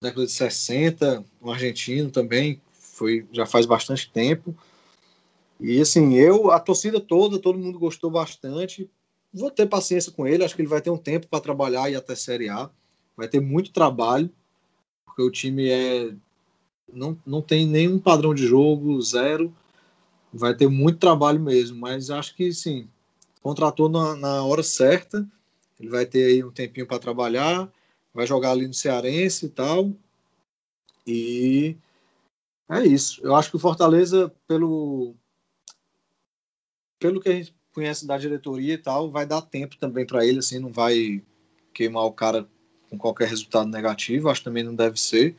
década de 60, um argentino também, foi já faz bastante tempo. E assim, eu, a torcida toda, todo mundo gostou bastante. Vou ter paciência com ele, acho que ele vai ter um tempo para trabalhar e até Série A. Vai ter muito trabalho, porque o time é não, não tem nenhum padrão de jogo, zero. vai ter muito trabalho mesmo, mas acho que sim, contratou na, na hora certa, ele vai ter aí um tempinho para trabalhar, vai jogar ali no Cearense e tal, e é isso. Eu acho que o Fortaleza, pelo, pelo que a gente conhece da diretoria e tal, vai dar tempo também para ele, assim, não vai queimar o cara com qualquer resultado negativo, acho que também não deve ser.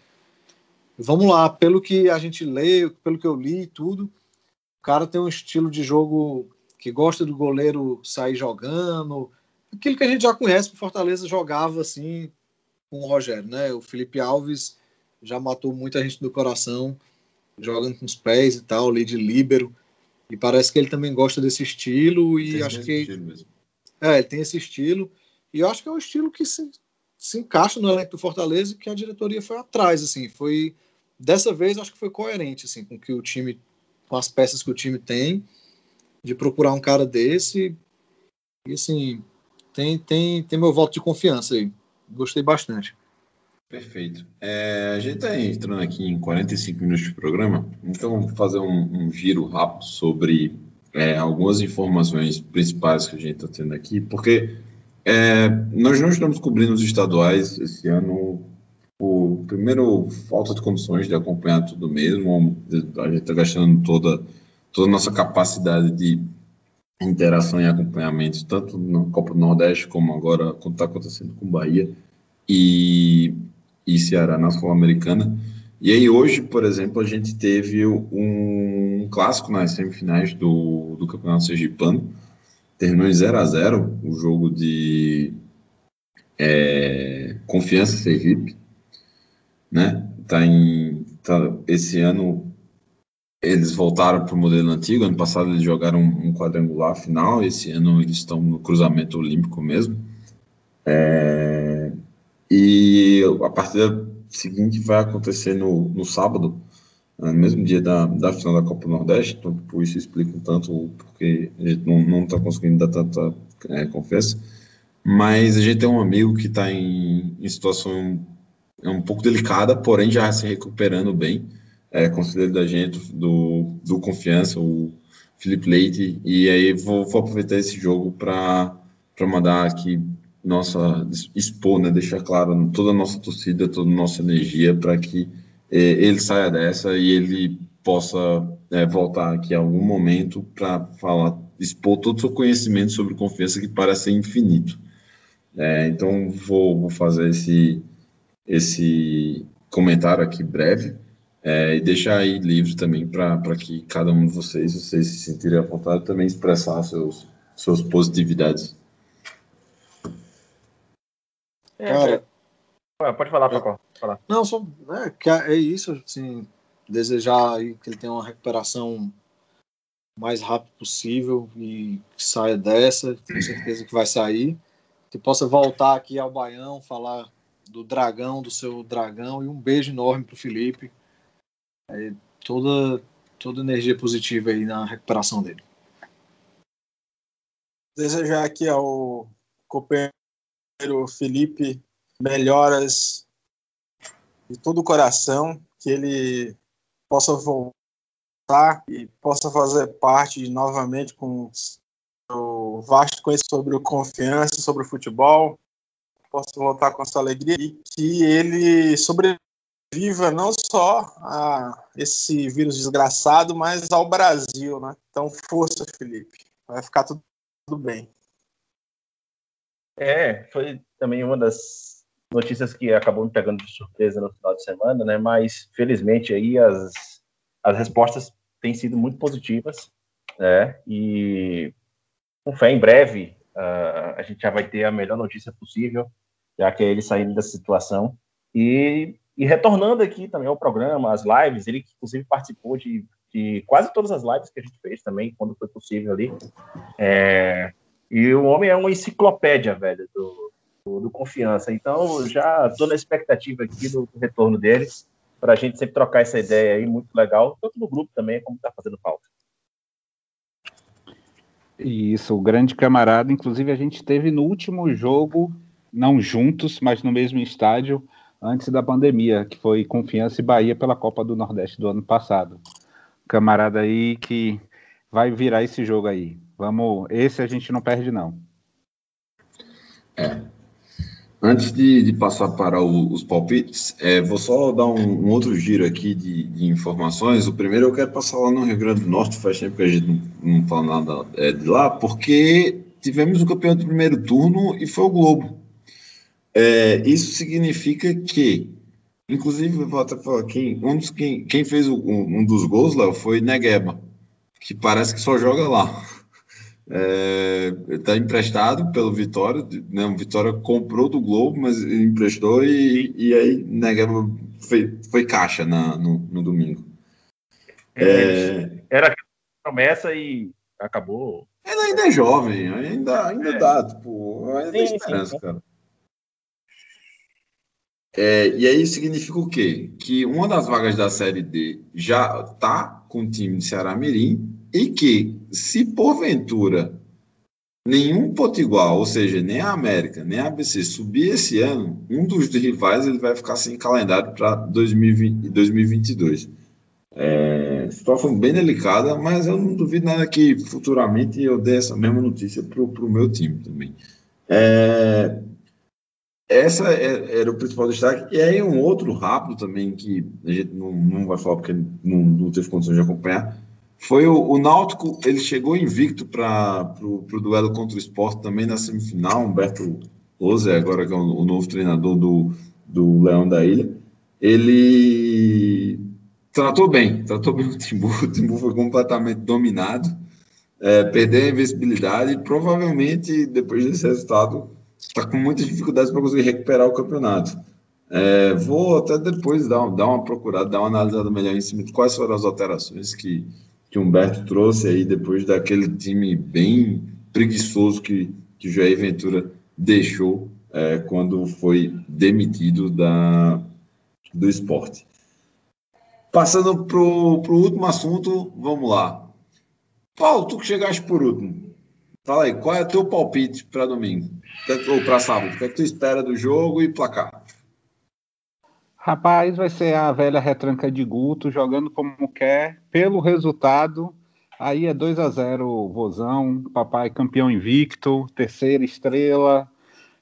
Vamos lá, pelo que a gente lê, pelo que eu li e tudo, o cara tem um estilo de jogo que gosta do goleiro sair jogando, aquilo que a gente já conhece, o Fortaleza jogava assim com o Rogério, né? O Felipe Alves já matou muita gente do coração, jogando com os pés e tal, ali de líbero, e parece que ele também gosta desse estilo e tem acho que é, ele tem esse estilo. E eu acho que é um estilo que se, se encaixa no elenco do Fortaleza e que a diretoria foi atrás, assim, foi dessa vez acho que foi coerente assim com que o time com as peças que o time tem de procurar um cara desse. E assim tem tem tem meu voto de confiança aí. Gostei bastante perfeito. É, a gente está entrando aqui em 45 minutos de programa então vou fazer um, um giro rápido sobre é, algumas informações principais que a gente está tendo aqui porque é, nós não estamos cobrindo os estaduais esse ano. O primeiro falta de condições de acompanhar tudo mesmo a gente está gastando toda toda a nossa capacidade de interação e acompanhamento tanto na Copa do Nordeste como agora quando está acontecendo com Bahia. E, e Ceará na Sul-Americana e aí hoje por exemplo a gente teve um clássico nas semifinais do, do Campeonato Sergipano terminou em 0 a 0 o jogo de é, Confiança Sergipe né? Tá em tá, esse ano eles voltaram para o modelo antigo. Ano passado eles jogaram um, quadrangular final. Esse ano eles estão no cruzamento olímpico mesmo. É, e a partida seguinte vai acontecer no, no sábado, no mesmo dia da, da final da Copa Nordeste. Então, por isso explica um tanto porque a gente não está conseguindo dar tanta é, confiança. Mas a gente tem um amigo que está em, em situação é um pouco delicada, porém já se recuperando bem. É, conselheiro da gente, do, do Confiança, o Felipe Leite, e aí vou, vou aproveitar esse jogo para mandar aqui nossa expor, né, deixar claro toda a nossa torcida, toda a nossa energia para que é, ele saia dessa e ele possa é, voltar aqui a algum momento para falar, expor todo o seu conhecimento sobre confiança que parece infinito. É, então vou, vou fazer esse esse comentário aqui breve é, e deixar aí livre também para que cada um de vocês, vocês se sentirem à vontade, também expressar seus, suas positividades. É, Cara, é, pode falar, Paco. Falar. Não, só é, é isso, assim, desejar que ele tenha uma recuperação mais rápido possível e que saia dessa, tenho certeza que vai sair, que possa voltar aqui ao Baião, falar do dragão, do seu dragão, e um beijo enorme para o Felipe. É, toda, toda energia positiva aí na recuperação dele. Desejar aqui ao companheiro Felipe melhoras de todo o coração, que ele possa voltar e possa fazer parte novamente com o vasto conhecimento sobre o confiança, sobre o futebol, possa voltar com essa alegria e que ele sobreviva não só a esse vírus desgraçado, mas ao Brasil, né? Então, força, Felipe. Vai ficar tudo, tudo bem. É, foi também uma das notícias que acabou me pegando de surpresa no final de semana, né? Mas felizmente aí as, as respostas têm sido muito positivas, né? E com fé em breve uh, a gente já vai ter a melhor notícia possível já que é ele saindo dessa situação. E, e retornando aqui também ao programa, as lives, ele inclusive participou de, de quase todas as lives que a gente fez também, quando foi possível ali. É, e o homem é uma enciclopédia, velho, do, do, do Confiança. Então, já estou na expectativa aqui do, do retorno dele, para a gente sempre trocar essa ideia aí, muito legal, tanto no grupo também, como está fazendo falta. Isso, o grande camarada. Inclusive, a gente teve no último jogo não juntos, mas no mesmo estádio antes da pandemia, que foi Confiança e Bahia pela Copa do Nordeste do ano passado. Camarada aí que vai virar esse jogo aí. Vamos, esse a gente não perde não. É. Antes de, de passar para o, os palpites, é, vou só dar um, um outro giro aqui de, de, informações. O primeiro eu quero passar lá no Rio Grande do Norte, faz tempo que a gente não, não fala nada é, de lá, porque tivemos o campeão do primeiro turno e foi o Globo. É, isso significa que, inclusive, vou até falar, quem, um dos, quem, quem fez o, um, um dos gols lá foi Negueba, que parece que só joga lá está é, emprestado pelo Vitória, né? O Vitória comprou do Globo, mas emprestou e, e aí né, foi, foi caixa na, no, no domingo. É, é era promessa e acabou. Ele ainda é jovem, ainda, ainda é. dá, tipo, ainda tem esperança, sim. cara. É, e aí significa o quê? Que uma das vagas da Série D já tá com o time de Ceará Mirim e que, se porventura nenhum Potiguar, ou seja, nem a América, nem a ABC subir esse ano, um dos rivais ele vai ficar sem calendário para 2022. É, situação bem delicada, mas eu não duvido nada que futuramente eu dê essa mesma notícia para o meu time também. É, essa é, era o principal destaque. E aí um outro rápido também, que a gente não, não vai falar porque não, não teve condições de acompanhar, foi o, o Náutico, ele chegou invicto para o duelo contra o esporte também na semifinal. Humberto Rose, agora que é o, o novo treinador do, do Leão da Ilha, ele tratou bem, tratou bem o Timbu. O Timbu foi completamente dominado, é, perdeu a invencibilidade e provavelmente depois desse resultado está com muitas dificuldades para conseguir recuperar o campeonato. É, vou até depois dar, dar uma procurada, dar uma analisada melhor em cima de quais foram as alterações que, que Humberto trouxe aí depois daquele time bem preguiçoso que, que Jair Ventura deixou é, quando foi demitido da, do esporte. Passando para o último assunto, vamos lá. Paulo, tu que chegaste por último. Fala aí, qual é o teu palpite para domingo? Ou para sábado? O que é que tu espera do jogo e placar? Rapaz, vai ser a velha retranca de Guto jogando como quer, pelo resultado. Aí é 2 a 0 Vozão, papai campeão invicto, terceira estrela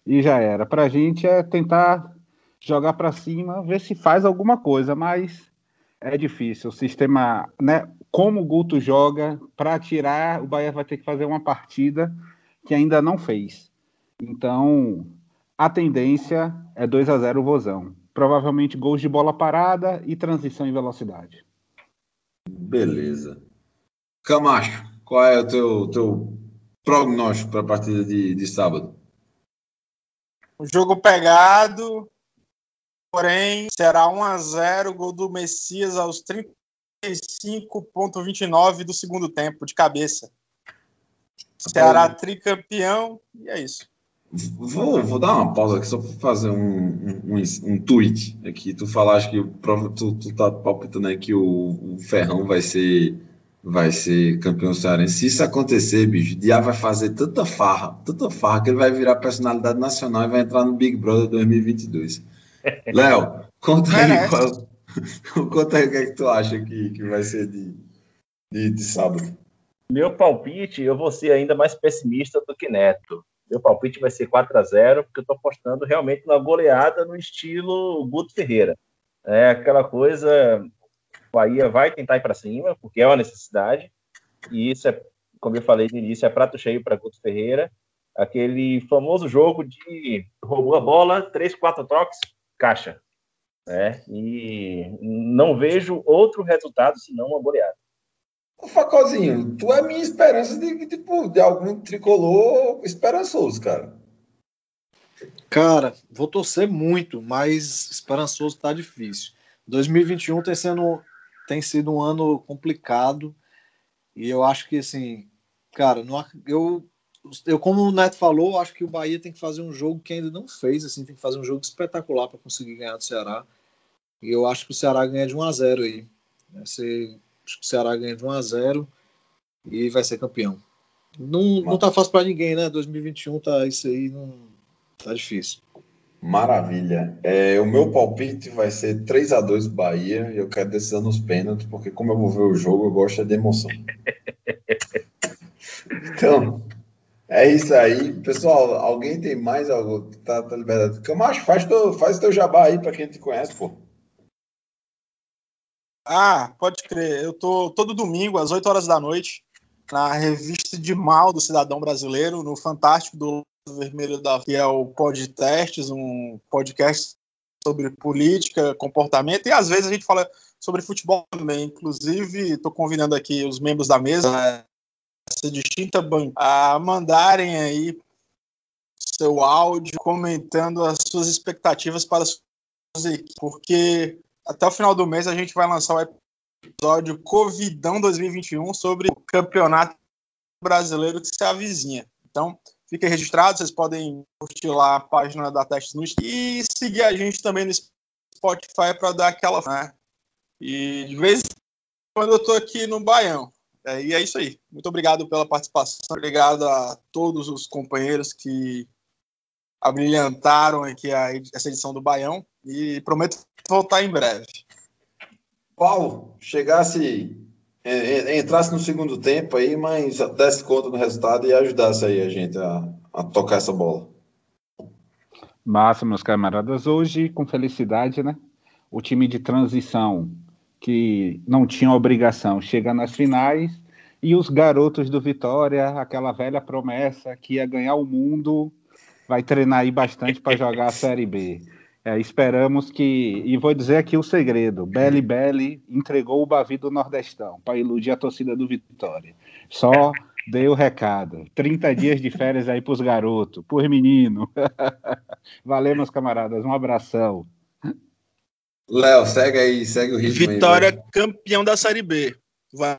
e já era. Pra gente é tentar jogar para cima, ver se faz alguma coisa, mas é difícil. O sistema, né, como o Guto joga, para tirar, o Bahia vai ter que fazer uma partida que ainda não fez. Então, a tendência é 2 a 0 Vozão provavelmente gols de bola parada e transição em velocidade. Beleza. Camacho, qual é o teu, teu prognóstico para a partida de, de sábado? O jogo pegado, porém será 1 a 0 gol do Messias aos 35.29 do segundo tempo, de cabeça. Ceará tricampeão, e é isso. Vou, vou dar uma pausa aqui só para fazer um, um, um, tweet aqui. Tu falaste que tu, tu tá palpitando aí que o, o Ferrão vai ser vai ser campeão cearense. Se isso acontecer, bicho, o Dia vai fazer tanta farra, tanta farra, que ele vai virar personalidade nacional e vai entrar no Big Brother 2022. Léo, conta aí qual, conta aí o que, é que tu acha que, que vai ser de, de, de sábado. Meu palpite, eu vou ser ainda mais pessimista do que Neto. Meu palpite vai ser 4 a 0 porque eu estou apostando realmente na goleada no estilo Guto Ferreira. É aquela coisa, o Bahia vai tentar ir para cima, porque é uma necessidade, e isso é, como eu falei no início, é prato cheio para Guto Ferreira. Aquele famoso jogo de roubou a bola, três, quatro troques, caixa. É, e não vejo outro resultado senão uma goleada. Ô, Facozinho, tu é minha esperança de, tipo, de algum tricolor esperançoso, cara. Cara, vou torcer muito, mas esperançoso tá difícil. 2021 tem, sendo, tem sido um ano complicado e eu acho que, assim, cara, não, eu, eu, como o Neto falou, acho que o Bahia tem que fazer um jogo que ainda não fez, assim, tem que fazer um jogo espetacular para conseguir ganhar do Ceará. E eu acho que o Ceará ganha de 1 a 0 aí. Vai ser Acho que o Ceará ganha de 1 a 0 e vai ser campeão. Não, não tá fácil para ninguém, né? 2021 tá isso aí, não tá difícil. Maravilha. É, o meu palpite vai ser 3 a 2 Bahia e eu quero decisão nos pênaltis, porque como eu vou ver o jogo, eu gosto de emoção. Então, é isso aí. Pessoal, alguém tem mais algo? Tá, tá liberado. Camacho, faz teu, faz teu jabá aí para quem te conhece, pô. Ah, pode crer. Eu tô todo domingo, às 8 horas da noite, na revista de mal do cidadão brasileiro, no Fantástico do Vermelho da que é o Podcasts, um podcast sobre política, comportamento, e às vezes a gente fala sobre futebol também. Inclusive, estou convidando aqui os membros da mesa, essa distinta banca, a mandarem aí seu áudio comentando as suas expectativas para as suas equipes, porque até o final do mês a gente vai lançar o episódio Covidão 2021 sobre o campeonato brasileiro que se avizinha. Então, fiquem registrados, vocês podem curtir lá a página da Testes no e seguir a gente também no Spotify para dar aquela. Né? E de vez em quando eu estou aqui no Baião. É, e é isso aí. Muito obrigado pela participação. Obrigado a todos os companheiros que abrilhantaram aqui a, essa edição do Baião. E prometo voltar em breve. Paulo, chegasse, entrasse no segundo tempo aí, mas desse conta do resultado e ajudasse aí a gente a, a tocar essa bola. Massa, meus camaradas. Hoje, com felicidade, né? O time de transição, que não tinha obrigação, chega nas finais e os garotos do Vitória, aquela velha promessa que ia ganhar o mundo, vai treinar aí bastante para jogar a Série B. É, esperamos que. E vou dizer aqui o segredo: Belly Belly entregou o Bavi do Nordestão para iludir a torcida do Vitória. Só dei o recado. 30 dias de férias aí para os garotos, por menino. Valeu, meus camaradas. Um abração. Léo, segue aí, segue o ritmo. Vitória aí, campeão da Série B. Vai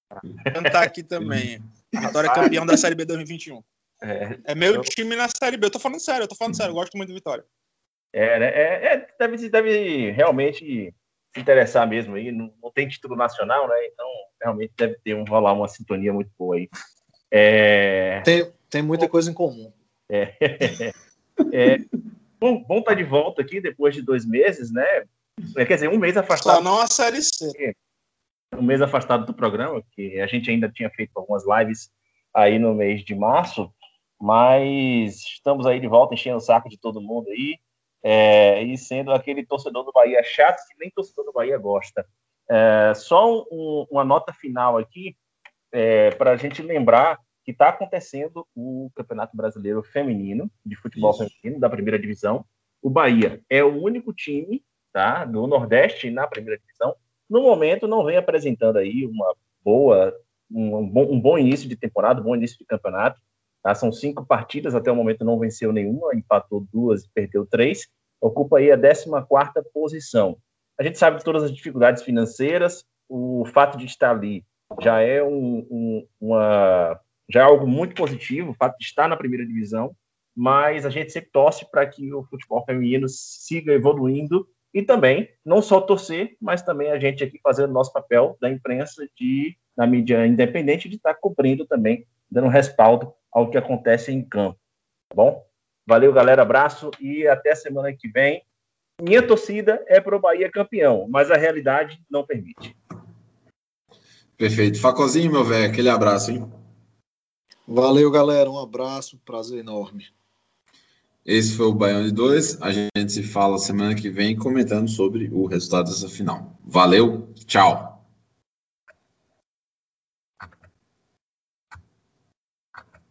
cantar aqui também. Vitória campeão da Série B 2021. É, é meu eu... time na Série B. Eu tô falando sério, eu tô falando sério. Eu gosto muito de Vitória. É, né? É, é, deve, deve realmente se interessar mesmo aí. Não, não, tem título nacional, né? Então, realmente deve ter um, rolar uma sintonia muito boa aí. É... Tem, tem muita coisa em comum. É. é. Bom, bom estar tá de volta aqui depois de dois meses, né? Quer dizer, um mês afastado. Só não a Série C. Um mês afastado do programa, que a gente ainda tinha feito algumas lives aí no mês de março, mas estamos aí de volta enchendo o saco de todo mundo aí é, e sendo aquele torcedor do Bahia chato que nem torcedor do Bahia gosta. É, só um, uma nota final aqui é, para a gente lembrar que está acontecendo o Campeonato Brasileiro Feminino de Futebol Isso. Feminino da Primeira Divisão. O Bahia é o único time tá, do Nordeste na Primeira Divisão. No momento não vem apresentando aí uma boa um, um, bom, um bom início de temporada, um bom início de campeonato. Tá? São cinco partidas, até o momento não venceu nenhuma, empatou duas e perdeu três ocupa aí a 14ª posição. A gente sabe de todas as dificuldades financeiras, o fato de estar ali já é um, um, uma já é algo muito positivo, o fato de estar na primeira divisão, mas a gente sempre torce para que o futebol feminino siga evoluindo e também não só torcer, mas também a gente aqui fazendo o nosso papel da imprensa de na mídia independente de estar cobrindo também, dando respaldo ao que acontece em campo, tá bom? Valeu, galera. Abraço e até semana que vem. Minha torcida é pro Bahia campeão, mas a realidade não permite. Perfeito. Facozinho, meu velho, aquele abraço, hein? Valeu, galera. Um abraço, prazer enorme. Esse foi o Baião de 2. A gente se fala semana que vem comentando sobre o resultado dessa final. Valeu, tchau.